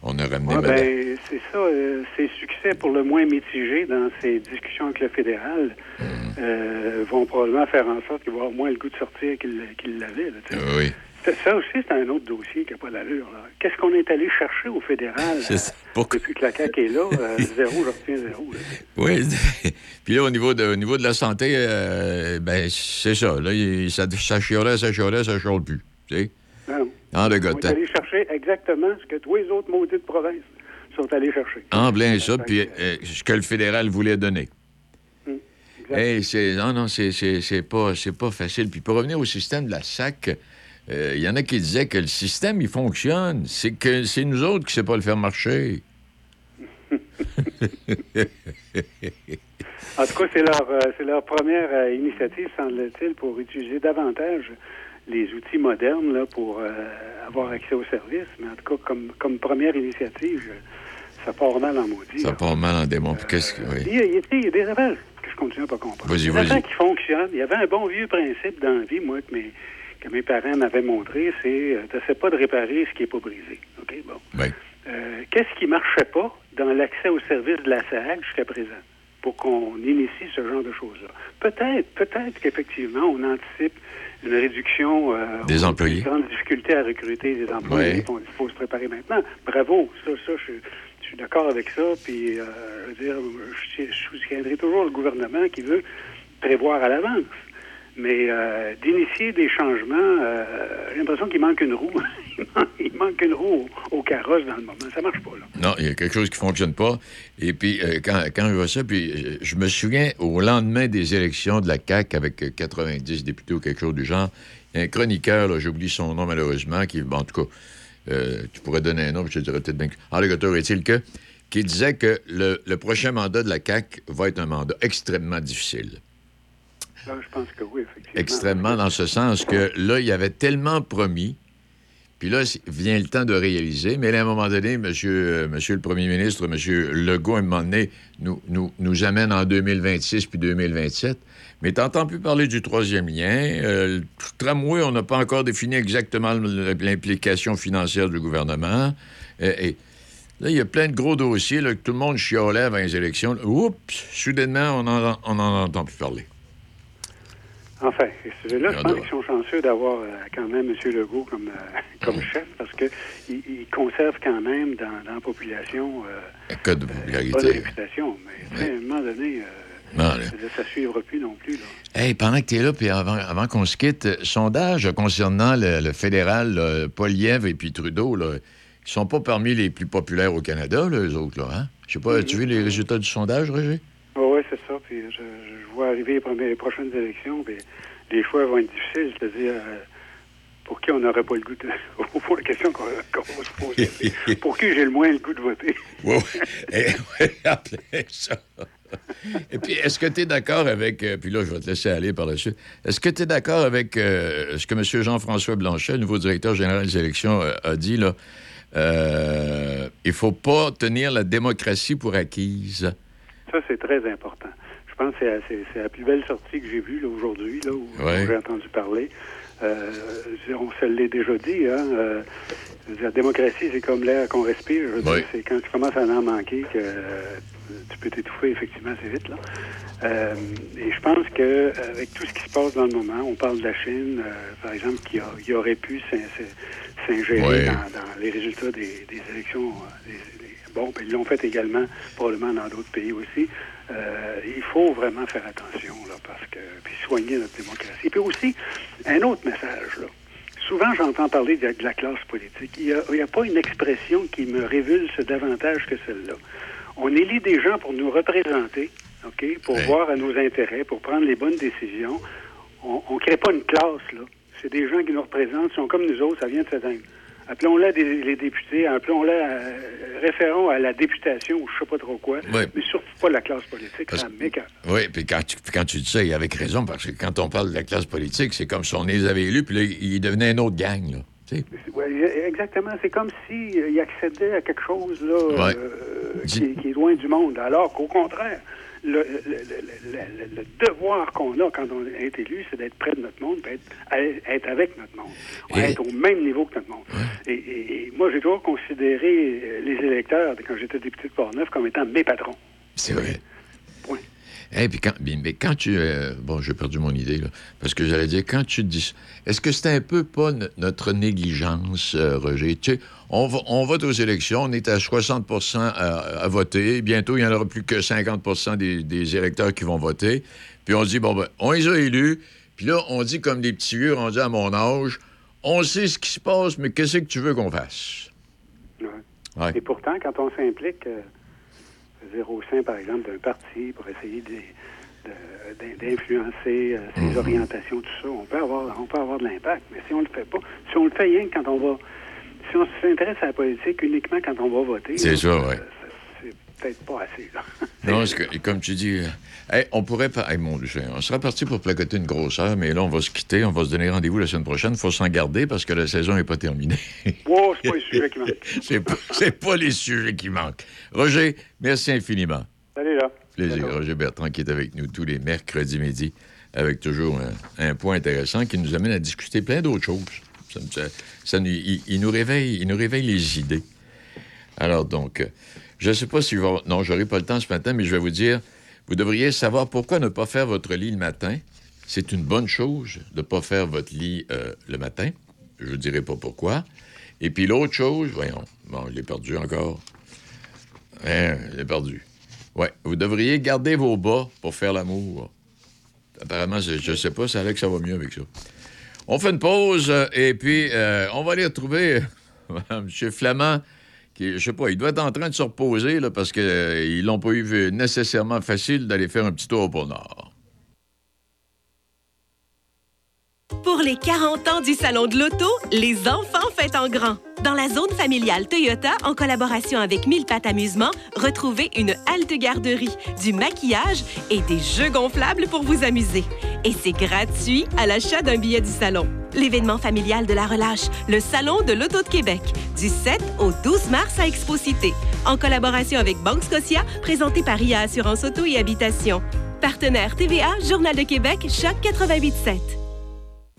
On a ramené... ben, c'est ça. Euh, ses succès pour le moins mitigés dans ses discussions avec le fédéral mmh. euh, vont probablement faire en sorte qu'il va avoir moins le goût de sortir qu'il l'avait. oui. Ça aussi, c'est un autre dossier qui n'a pas l'allure. Qu'est-ce qu'on est allé chercher au fédéral euh, depuis que la CAQ est là? Euh, zéro, je retiens zéro. Oui. Puis là, au niveau de, au niveau de la santé, euh, ben, c'est ça. Là, ça, ça ça chiolait, ça chiole plus. Tu sais? Non. En de On est allé chercher exactement ce que tous les autres maudites provinces sont allés chercher. En plein ça, puis ce que le fédéral voulait donner. Hum, hey, c'est, non, non, c'est, c'est, pas, c'est pas facile. Puis pour revenir au système de la SAC, il euh, y en a qui disaient que le système, il fonctionne. C'est que c'est nous autres qui ne savons pas le faire marcher. en tout cas, c'est leur, euh, leur première euh, initiative, semble-t-il, pour utiliser davantage les outils modernes là, pour avoir accès aux services. Mais en tout cas, comme, comme première initiative, ça part mal en maudit. Ça part mal en démon. Qu'est-ce que. Oui. Il, y a, il, y a, des affaires que je continue à pas comprendre. Vas-y, des affaires qui fonctionnent. Il y avait un bon vieux principe dans la vie, moi, que mes que mes parents m'avaient montré, c'est euh, pas de réparer ce qui n'est pas brisé. OK, bon. Euh, qu'est-ce qui marchait pas dans l'accès aux services de la SAC jusqu'à présent pour qu'on initie ce genre de choses-là? Peut-être, peut-être qu'effectivement, on anticipe une réduction euh, des employés. Une grande difficulté à recruter des employés. Il faut se préparer maintenant. Bravo, ça, ça, je, suis d'accord avec ça. Puis, euh, je je, je soutiendrai toujours le gouvernement qui veut prévoir à l'avance. Mais euh, d'initier des changements, euh, j'ai l'impression qu'il manque une roue. il manque une roue au, carrosse dans le moment. Ça marche pas, là. Non, il y a quelque chose qui fonctionne pas. Et puis, quand, quand, je vois ça, puis je me souviens, au lendemain des élections de la CAQ, avec 90 députés ou quelque chose du genre, il y a un chroniqueur, j'oublie son nom malheureusement, qui, en tout cas, tu pourrais donner un nom, je te dirais peut-être bien que... Ah, le est-il que... qui disait que le, le prochain mandat de la CAQ va être un mandat extrêmement difficile. je pense que oui, effectivement. Extrêmement dans ce sens que là, il y avait tellement promis, Puis là, vient le temps de réaliser. Mais à un moment donné, monsieur, monsieur le premier ministre, monsieur Legault, à un moment donné, nous, nous, nous amène en 2026 puis 2027. Mais t'entends plus parler du troisième lien. Euh, le tramway, on n'a pas encore défini exactement l'implication financière du gouvernement. Et, là, il y a plein de gros dossiers là, que tout le monde chiolait avant les élections. Oups, soudainement, on n'en entend plus parler. Enfin, là, je pense qu'ils sont chanceux d'avoir euh, quand même M. Legault comme, euh, comme chef parce qu'il il conserve quand même dans, la population euh, code de popularité. réputation. Mais à un moment donné, ça ne suivra plus non plus. Hey, pendant que tu es là, puis avant, avant qu'on se quitte, sondage concernant le, fédéral, Paul Lièvre et puis Trudeau, là, ils sont pas parmi les plus populaires au Canada, là, eux autres. Là, hein? Je sais pas, as-tu vu les résultats du sondage, Roger? oui, c'est ça. Puis je, vois arriver les, prochaines élections, puis les choix vont être difficiles. C'est-à-dire, euh, pour qui on n'aurait pas le goût de. Fond, la question qu'on va se poser, pour qui j'ai le moins le goût de voter? oui, oui, ça. Et puis, est-ce que tu es d'accord avec. Euh, puis là, je vais te laisser aller par la suite. Est-ce que tu es d'accord avec euh, ce que M. Jean-François Blanchet, nouveau directeur général des élections, a dit, là? il faut pas tenir la démocratie pour acquise. Ça, c'est très important. Je pense que c'est la plus belle sortie que j'ai vue aujourd'hui, là, où, j'ai entendu parler. Euh, on se l'est déjà dit, hein, euh, la démocratie, c'est comme l'air qu'on respire. C'est quand tu commences à en manquer que euh, tu peux t'étouffer effectivement assez vite. Là. et je pense que avec tout ce qui se passe dans le moment, on parle de la Chine, par exemple, qui, aurait pu s'ingérer dans, les résultats des, élections. bon, ben, ils l'ont fait également, probablement dans d'autres pays aussi. Euh, il faut vraiment faire attention, là, parce que, puis soigner notre démocratie. Puis aussi, un autre message, là. Souvent, j'entends parler de, la classe politique. Il n'y a, pas une expression qui me révulse davantage que celle-là. On élit des gens pour nous représenter, OK, pour voir à nos intérêts, pour prendre les bonnes décisions. On ne crée pas une classe, là. C'est des gens qui nous représentent, sont comme nous autres, ça vient de s'éteindre appelons-la les députés, appelons-la euh, référons à la députation ou je sais pas trop quoi, mais surtout pas la classe politique, ça Oui, puis quand tu, quand tu dis ça, il y avec raison, parce que quand on parle de la classe politique, c'est comme si on les avait élus, puis là, ils devenaient une autre gang, là. exactement. C'est comme s'ils euh, accédaient à quelque chose là, euh, qui, qui, est loin du monde, alors qu'au contraire, le, devoir qu'on a quand on est élu, c'est d'être près de notre monde, être, être avec notre monde, être au même niveau que notre monde. Et, moi, j'ai toujours considéré euh, les électeurs, quand j'étais député de Port-Neuf, comme étant mes patrons. C'est vrai. Et puis quand, mais quand tu. Euh, bon, j'ai perdu mon idée, là. Parce que j'allais dire, quand tu dis. Est-ce que c'est un peu pas notre négligence, euh, Roger? Tu sais, on, on, vote aux élections, on est à 60% à, voter. Bientôt, il n'y en aura plus que 50% des, électeurs qui vont voter. Puis on dit, bon, ben, on les a élus. Puis là, on dit comme des petits vieux rendus à mon âge, on sait ce qui se passe, mais qu'est-ce que tu veux qu'on fasse? Ouais. Et pourtant, quand on s'implique. Euh, au sein, par exemple, d'un parti pour essayer d'influencer euh, ses mhm. orientations, tout ça, on peut avoir, on peut avoir de l'impact. Mais si on le fait pas, si on le fait rien quand on va, si on s'intéresse à la politique uniquement quand on va voter, c'est ça, oui peut-être pas assez. non, que, comme tu dis, euh, on pourrait pas. mon Dieu, on sera parti pour placoter une grosse heure, mais là, on va se quitter. On va se donner rendez-vous la semaine prochaine. Il faut s'en garder parce que la saison n'est pas terminée. wow, c'est pas les sujets qui manquent. c'est pas, pas les sujets qui manquent. Roger, merci infiniment. Salut, là. Plaisir. Roger Bertrand qui est avec nous tous les mercredis midi avec toujours un, point intéressant qui nous amène à discuter plein d'autres choses. Ça, il, nous réveille, il nous réveille les idées. Alors donc, euh, je ne sais pas si... Va... Non, j'aurai pas le temps ce matin, mais je vais vous dire, vous devriez savoir pourquoi ne pas faire votre lit le matin. C'est une bonne chose de ne pas faire votre lit euh, le matin. Je ne dirai pas pourquoi. Et puis l'autre chose, voyons, bon, je l'ai perdu encore. Hein, je l'ai perdu. Ouais, vous devriez garder vos bas pour faire l'amour. Apparemment, je ne sais pas, ça que ça va mieux avec ça. On fait une pause euh, et puis euh, on va aller retrouver M. Flamand je sais pas, il doit être en train de se reposer là, parce qu'ils euh, n'ont pas eu nécessairement facile d'aller faire un petit tour au pôle Nord. Pour les 40 ans du Salon de l'Auto, les enfants fêtent en grand. Dans la zone familiale Toyota, en collaboration avec Mille Pattes Amusement, retrouvez une halte garderie, du maquillage et des jeux gonflables pour vous amuser. Et c'est gratuit à l'achat d'un billet du salon. L'événement familial de la relâche, le Salon de l'Auto de Québec, du 7 au 12 mars à Exposité, en collaboration avec Banque Scotia, présenté par IA Assurance Auto et Habitation. Partenaire TVA, Journal de Québec, Choc 887.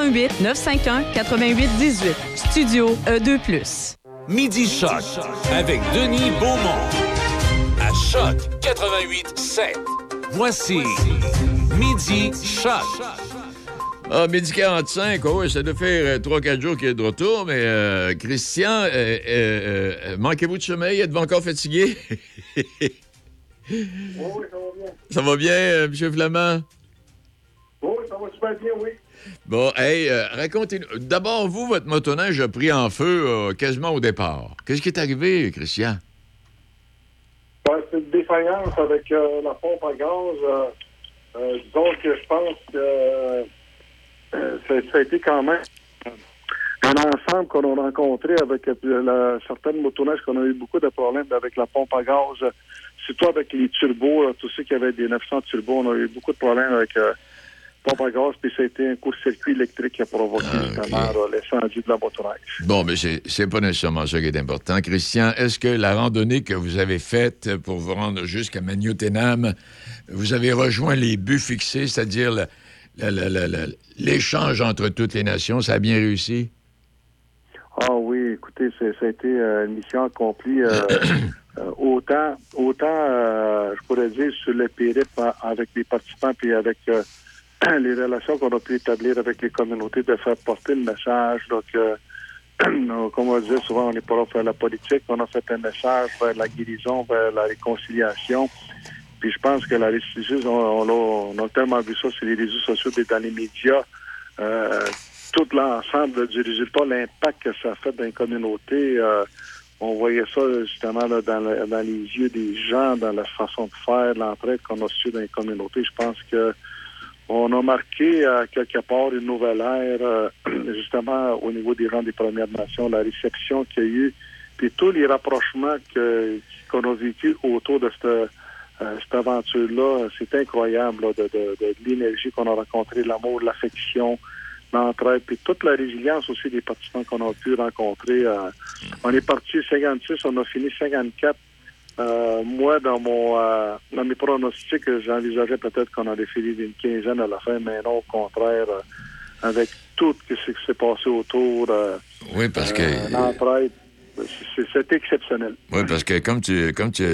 88 951 88 18. Studio E2+. Midi Choc avec Denis Beaumont. À Choc 88 7. Voici Midi Choc. Ah, midi 45, oh, ça doit faire 3-4 euh, jours qu'il est de retour, mais euh, Christian, euh, euh, manquez-vous de sommeil? Êtes-vous encore fatigué? oui, ça va bien. Ça va bien, M. Flamand? Oui, ça va super bien, oui. Bon, hey, euh, racontez-nous. D'abord, vous, votre motoneige a pris en feu euh, quasiment au départ. Qu'est-ce qui est arrivé, Christian? Ben, c'est une défaillance avec euh, la pompe à gaz. disons que je pense que ça, a été quand même un ensemble qu'on a rencontré avec certaines motoneiges qu'on a eu beaucoup de problèmes avec la pompe à gaz, surtout avec les turbos, tous ceux qui avaient des 900 turbos, on a eu beaucoup de problèmes avec pompe à gaz, puis ça a été un court-circuit électrique qui a provoqué ah, justement l'incendie de la motoneige. Bon, mais c'est pas nécessairement ça qui est important. Christian, est-ce que la randonnée que vous avez faite pour vous rendre jusqu'à Magnotenam, vous avez rejoint les buts fixés, c'est-à-dire l'échange entre toutes les nations, ça a bien réussi? Ah oui, écoutez, ça a été euh, une mission accomplie. Euh, euh, autant, autant je pourrais dire, sur le périple avec les participants puis avec les relations qu'on a pu établir avec les communautés, de faire porter le message. Donc, comme on disait souvent, on n'est pas là pour faire la politique, on a fait un message vers la guérison, vers la réconciliation. Puis je pense que la récidive, on, a tellement vu ça sur les réseaux sociaux et dans les médias. Euh, tout l'ensemble du résultat, l'impact que ça a fait dans les communautés. Euh, on voyait ça justement dans, dans, les yeux des gens, dans la façon de faire, l'entraide qu'on a su dans les communautés. Je pense que on a marqué quelque part une nouvelle ère, euh, justement au niveau des rangs des Premières Nations, la réception qu'il y a eu, puis tous les rapprochements qu'on a vécu autour de cette, euh, cette aventure-là, c'est incroyable de, de, de, l'énergie qu'on a rencontrée, l'amour, l'affection, l'entraide, puis toute la résilience aussi des participants qu'on a pu rencontrer. Euh, on est parti 56, on a fini 54 euh, moi, dans mon euh, dans mes pronostics, j'envisageais peut-être qu'on allait finir d'une quinzaine à la fin, mais non, au contraire, euh, avec tout ce qui s'est passé autour. oui, parce que. c'est exceptionnel. Oui, parce que comme tu, comme tu,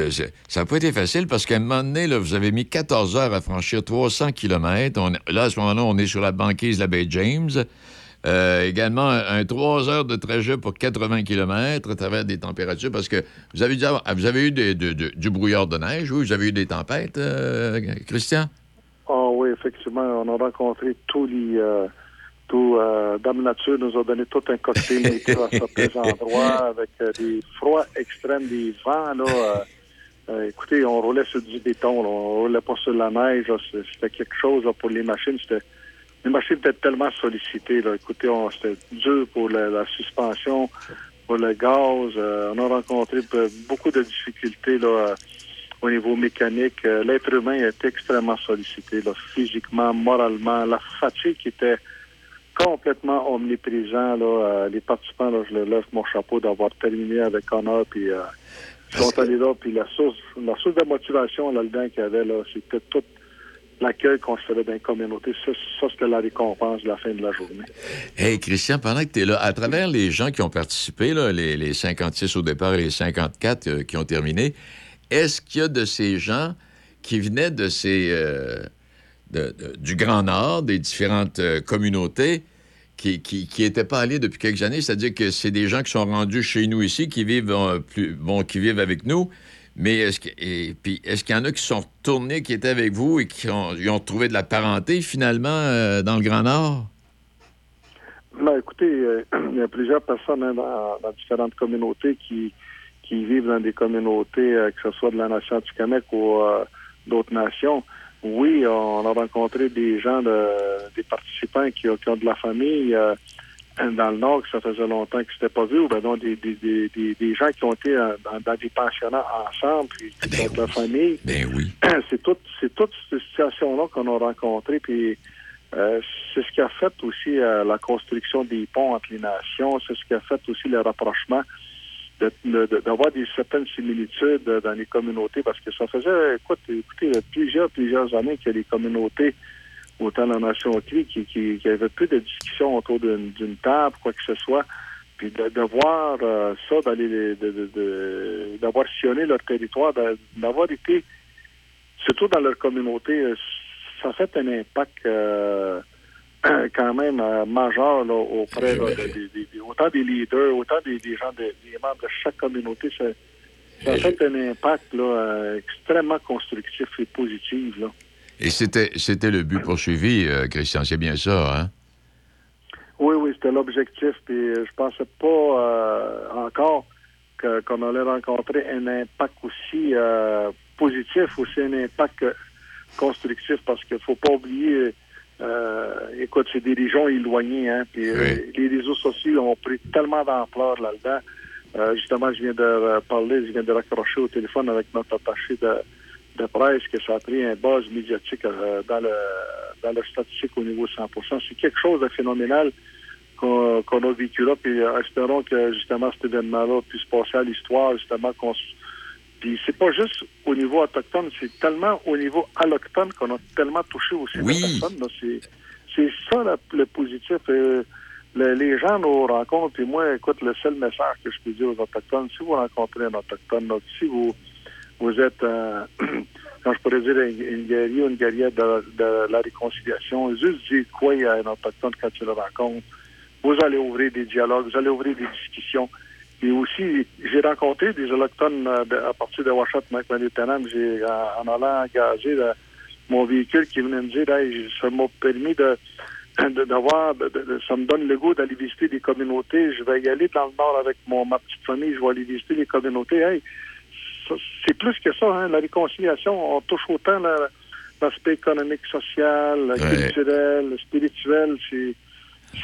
ça n'a pas été facile parce qu'à un moment donné, là, vous avez mis 14 heures à franchir 300 km. là, à ce moment-là, on est sur la banquise de la baie James. Euh, également, un, trois heures de trajet pour 80 km à travers des températures, parce que vous avez, déjà, vous avez eu du brouillard de neige, oui, vous avez eu des tempêtes, euh, Christian? Ah oui, effectivement, on a rencontré tous les... Euh, tout, Dame Nature nous a donné tout un cocktail à certains endroits, avec des froids extrêmes, des vents, là... écoutez, on roulait sur du béton, là, on roulait pas sur la neige. C'était quelque chose pour les machines. C'était les machines étaient tellement sollicitées. Là. Écoutez, c'était dur pour la, suspension, pour le gaz. Euh, on a rencontré beaucoup de difficultés là, euh, au niveau mécanique. Euh, l'être humain est extrêmement sollicité, là, physiquement, moralement. La fatigue était complètement omniprésent. Là, les participants, là, je leur lève mon chapeau d'avoir terminé avec honneur. Puis, ils sont allés là. Puis la source, la source de motivation là-dedans qu'il y avait, là, c'était tout l'accueil qu'on se faisait dans les communautés. Ça, ça c'était la récompense de la fin de la journée. Hey, Christian, pendant que tu es là, à travers les gens qui ont participé, les, les 56 au départ et les 54 euh, qui ont terminé, est-ce qu'il y a de ces gens qui venaient de ces, euh, du Grand Nord, des différentes euh, communautés, qui n'étaient pas allés depuis quelques années? C'est-à-dire que c'est des gens qui sont rendus chez nous ici, qui vivent, plus, bon, qui vivent avec nous, mais est-ce puis est-ce qu'il y en a qui sont retournés, qui étaient avec vous et qui ont, ont trouvé de la parenté finalement euh, dans le Grand Nord? Ben, écoutez, euh, il y a plusieurs personnes hein, dans, différentes communautés qui, qui vivent dans des communautés, euh, que ce soit de la nation du Québec ou d'autres nations. Oui, on a rencontré des gens, de, des participants qui ont de la famille dans le Nord que ça faisait longtemps que c'était pas vu, ou ben non, des, des, des, des, gens qui ont été euh, dans, des pensionnats ensemble, puis qui ben de la famille. Ben oui. C'est toute c'est toute cette situation-là qu'on a rencontrée, puis euh, c'est ce qui a fait aussi euh, la construction des ponts entre les nations, c'est ce qui a fait aussi le rapprochement d'avoir des certaines similitudes dans les communautés, parce que ça faisait, écoute, écoutez, plusieurs, plusieurs années que les communautés autant la nation qui, qui, qui avait peu de discussions autour d'une table, quoi que ce soit. Puis de, voir euh, ça, d'aller d'avoir sillonné leur territoire, d'avoir été, surtout dans leur communauté, euh, ça fait un impact euh, quand même majeur là, auprès de, autant des leaders, autant des, gens, des, membres de chaque communauté. Ça, ça fait un impact là, extrêmement constructif et positif. Là. Et c'était, c'était le but poursuivi, euh, Christian, c'est bien ça, hein? Oui, oui, c'était l'objectif. Puis euh, je pensais pas euh, encore qu'on allait rencontrer un impact aussi positif, aussi un impact constructif, parce qu'il faut pas oublier, écoute, c'est des régions éloignées, hein, puis les réseaux sociaux ont pris tellement d'ampleur là-dedans. justement, je viens de parler, je viens de raccrocher au téléphone avec notre attaché de de presse que ça a pris un buzz médiatique euh, dans le dans la statistique au niveau 100 C'est quelque chose de phénoménal qu'on a vécu là, puis euh, espérons que justement cet événement-là puisse passer à l'histoire, justement qu'on puis c'est pas juste au niveau autochtone, c'est tellement au niveau allochtone qu'on a tellement touché aussi oui. les personnes. C'est ça le positif. Euh, les gens nous rencontrent, et moi, écoute, le seul message que je peux dire aux Autochtones, si vous rencontrez un Autochtone, si vous vous êtes, euh, quand je pourrais dire, une, guerrière une guerrière de, la réconciliation. Juste dire quoi à un autochtone quand tu le rencontres. Vous allez ouvrir des dialogues, vous allez ouvrir des discussions. Et aussi, j'ai rencontré des autochtones euh, à partir de Washington avec J'ai, en allant engager mon véhicule qui venait me dire, hey, ça m'a permis de d'avoir, ça me donne le goût d'aller visiter des communautés. Je vais y aller dans le nord avec mon, ma petite famille, je vais aller visiter les communautés. Hey, c'est plus que ça. Hein. La réconciliation, on touche autant l'aspect économique, social, culturel, spirituel.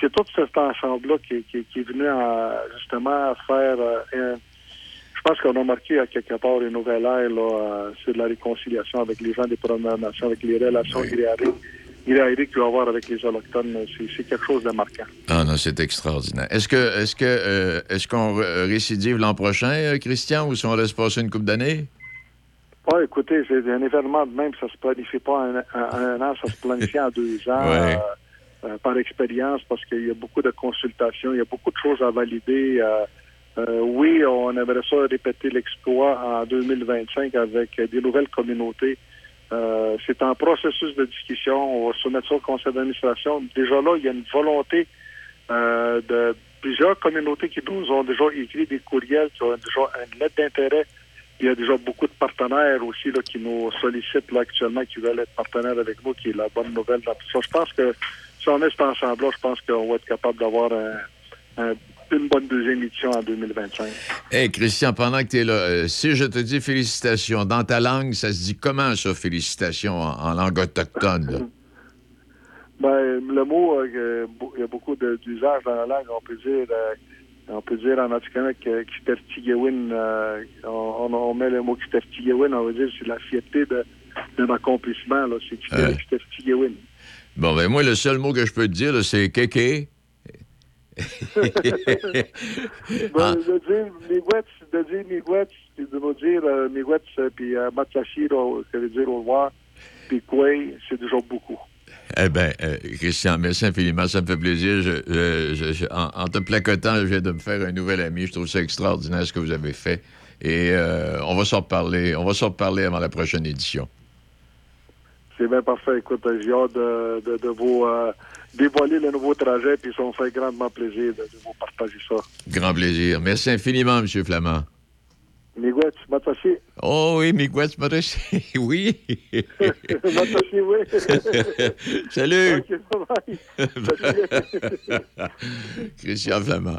C'est tout cet ensemble-là qui, est venu justement faire... Euh, je pense qu'on a marqué à quelque part une nouvelle ère là, sur la réconciliation avec les gens des Premières Nations, avec les relations oui il qu'il va avoir avec les Autochtones, c'est quelque chose de marquant. Ah non, c'est extraordinaire. Est-ce que est-ce que euh, est-ce qu'on récidive l'an prochain, euh, Christian, ou si on laisse passer une coupe d'années? Oui, écoutez, c'est un événement de même, ça se planifie pas en un, an, ça se planifie en deux ans. Euh, par expérience, parce qu'il y a beaucoup de consultations, il y a beaucoup de choses à valider. oui, on aimerait ça répéter l'exploit en 2025 avec des nouvelles communautés euh, c'est un processus de discussion. On va soumettre ça au conseil d'administration. Déjà là, il y a une volonté euh, de plusieurs communautés qui nous ont déjà écrit des courriels, qui ont déjà une lettre d'intérêt. Il y a déjà beaucoup de partenaires aussi là, qui nous sollicitent là, actuellement, qui veulent être partenaires avec nous, qui est la bonne nouvelle. Je pense que si on est ensemble-là, je pense qu'on va être capable d'avoir un une bonne deuxième édition en 2025. Hey, Christian, pendant que tu es là, euh, si je te dis félicitations, dans ta langue, ça se dit comment ça, félicitations, en, langue autochtone? ben, le mot, euh, il y a beaucoup d'usage dans la langue. On peut dire, euh, on peut dire en Atikamek, euh, on, on, met le mot Kitertigewin, on va dire c'est la fierté d'un accomplissement, c'est Kitertigewin. Bon, ben moi, le seul mot que je peux te dire, c'est kéké ben, de dire miigwetz, de dire miigwetz, puis de nous dire euh, miigwetz, puis euh, matsashi, ça veut dire au revoir. puis quoi, c'est déjà beaucoup. Eh bien, euh, Christian, merci infiniment. Ça me fait plaisir. en, te placotant, je viens de me faire un nouvel ami. Je trouve ça extraordinaire ce que vous avez fait. Et euh, on va s'en reparler. On va s'en reparler avant la prochaine édition. C'est bien parfait. Écoute, j'ai hâte de, vous euh, dévoiler le nouveau trajet, puis ça me fait grandement plaisir de, vous partager ça. Grand plaisir. Merci infiniment, M. Flamand. Miguel Matashi. Oh oui, Miguel Matashi, oui. Matashi, oui. Salut. Christian Flamand.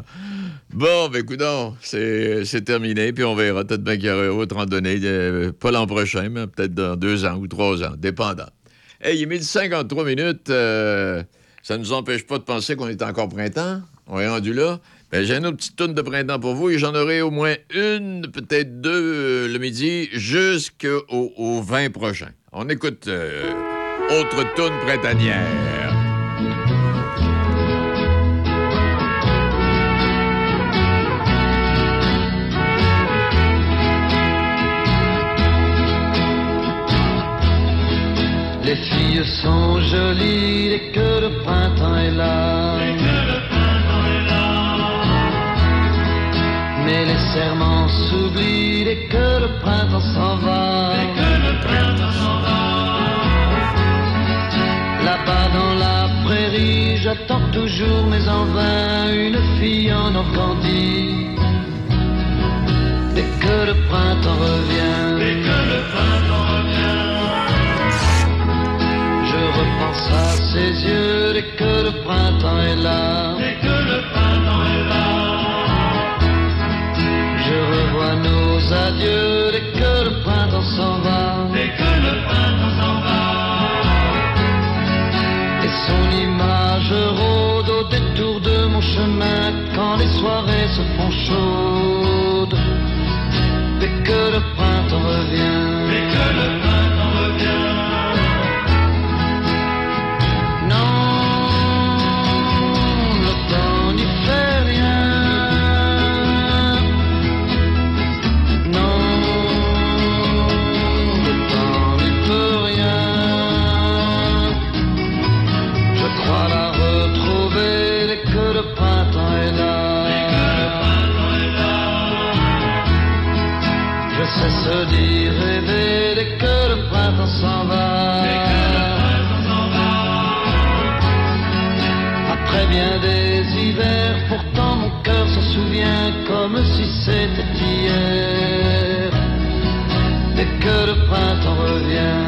Bon, ben écoute, c'est terminé, puis on verra. Peut-être bien qu'il y aura autre randonnée, euh, pas l'an prochain, mais peut-être dans deux ans ou trois ans, dépendant. Hey, il est midi 53 minutes. Euh, ça ne nous empêche pas de penser qu'on est encore printemps. On est rendu là. Ben, j'ai une autre petite tourne de printemps pour vous et j'en aurai au moins une, peut-être deux euh, le midi, jusqu'au au 20 prochain. On écoute euh, autre tourne printanière. Filles sont jolies et que le printemps est là. Mais les serments s'oublient et que le printemps s'en va. Et que le printemps s'en va. Là-bas dans la prairie, j'attends toujours, mais en vain, une fille en Orcandie. Dès que le printemps revient. Dès que le printemps revient. Je à ses yeux dès que le printemps est là. Dès que le printemps est là revois nos adieux dès que le printemps s'en va. Dès que le printemps s'en va. Et son image rôde au détour de mon chemin quand les soirées se font chaudes. Dès que le printemps revient. Se dit rêver dès que le printemps s'en va. Dès que le printemps s'en va. Après bien des hivers, pourtant mon cœur se souvient comme si c'était hier. Dès que le printemps revient.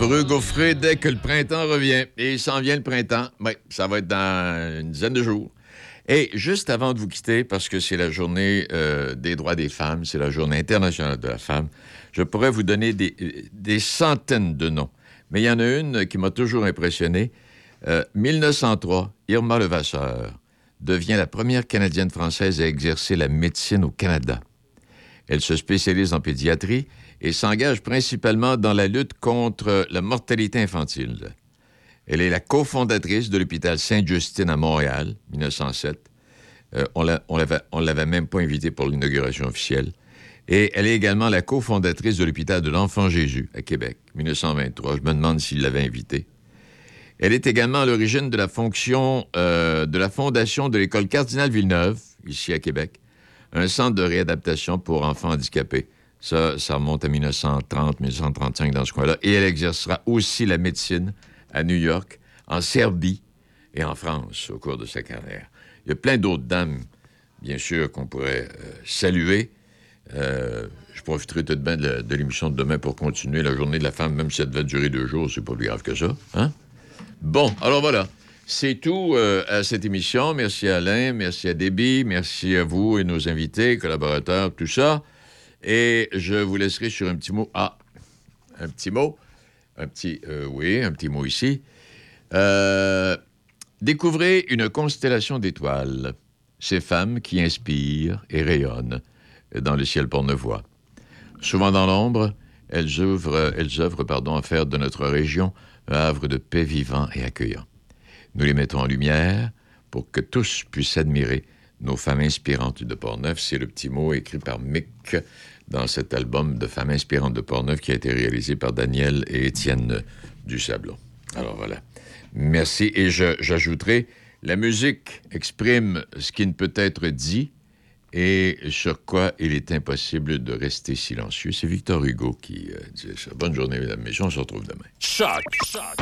Pour Hugo dès que le printemps revient. Et il s'en vient le printemps. Oui, ça va être dans une dizaine de jours. Et juste avant de vous quitter, parce que c'est la journée euh, des droits des femmes, c'est la journée internationale de la femme, je pourrais vous donner des, centaines de noms. Mais il y en a une qui m'a toujours impressionné. 1903, euh, Irma Levasseur devient la première Canadienne française à exercer la médecine au Canada. Elle se spécialise en pédiatrie et s'engage principalement dans la lutte contre la mortalité infantile. Elle est la cofondatrice de l'hôpital Sainte-Justine à Montréal, 1907. Euh, on ne l'avait même pas invitée pour l'inauguration officielle. Et elle est également la cofondatrice de l'hôpital de l'Enfant Jésus à Québec, 1923. Je me demande s'il l'avait invitée. Elle est également à l'origine de la fonction euh, de la fondation de l'école Cardinal Villeneuve, ici à Québec, un centre de réadaptation pour enfants handicapés ça, remonte à 1930, 1935 dans ce coin-là. Et elle exercera aussi la médecine à New York, en Serbie et en France au cours de sa carrière. Il y a plein d'autres dames, bien sûr, qu'on pourrait euh, saluer. Euh, je profiterai tout de bien de l'émission de demain pour continuer la journée de la femme, même si elle devait durer deux jours, c'est pas plus grave que ça. Hein? Bon, alors voilà. C'est tout euh, à cette émission. Merci à Alain, merci à Déby, merci à vous et nos invités, collaborateurs, tout ça. Et je vous laisserai sur un petit mot. Ah, un petit mot. Un petit, euh, oui, un petit mot ici. Euh, découvrez une constellation d'étoiles, ces femmes qui inspirent et rayonnent dans le ciel pornevois. Souvent dans l'ombre, elles œuvrent, elles œuvrent pardon, à faire de notre région un havre de paix vivant et accueillant. Nous les mettons en lumière pour que tous puissent admirer nos femmes inspirantes de Portneuf. C'est le petit mot écrit par Mick dans cet album de femmes inspirantes de Portneuf qui a été réalisé par Daniel et Étienne Dusablon. Alors voilà. Merci. Et j'ajouterai, la musique exprime ce qui ne peut être dit et sur quoi il est impossible de rester silencieux. C'est Victor Hugo qui euh, disait ça. Bonne journée, mesdames et messieurs. On se retrouve demain. Choc.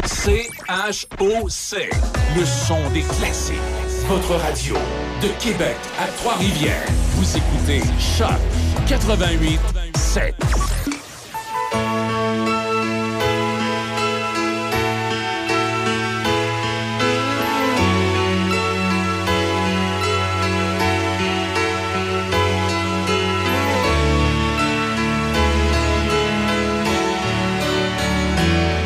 C-H-O-C. Le son des classiques votre radio. De Québec à Trois-Rivières, vous écoutez Choc 88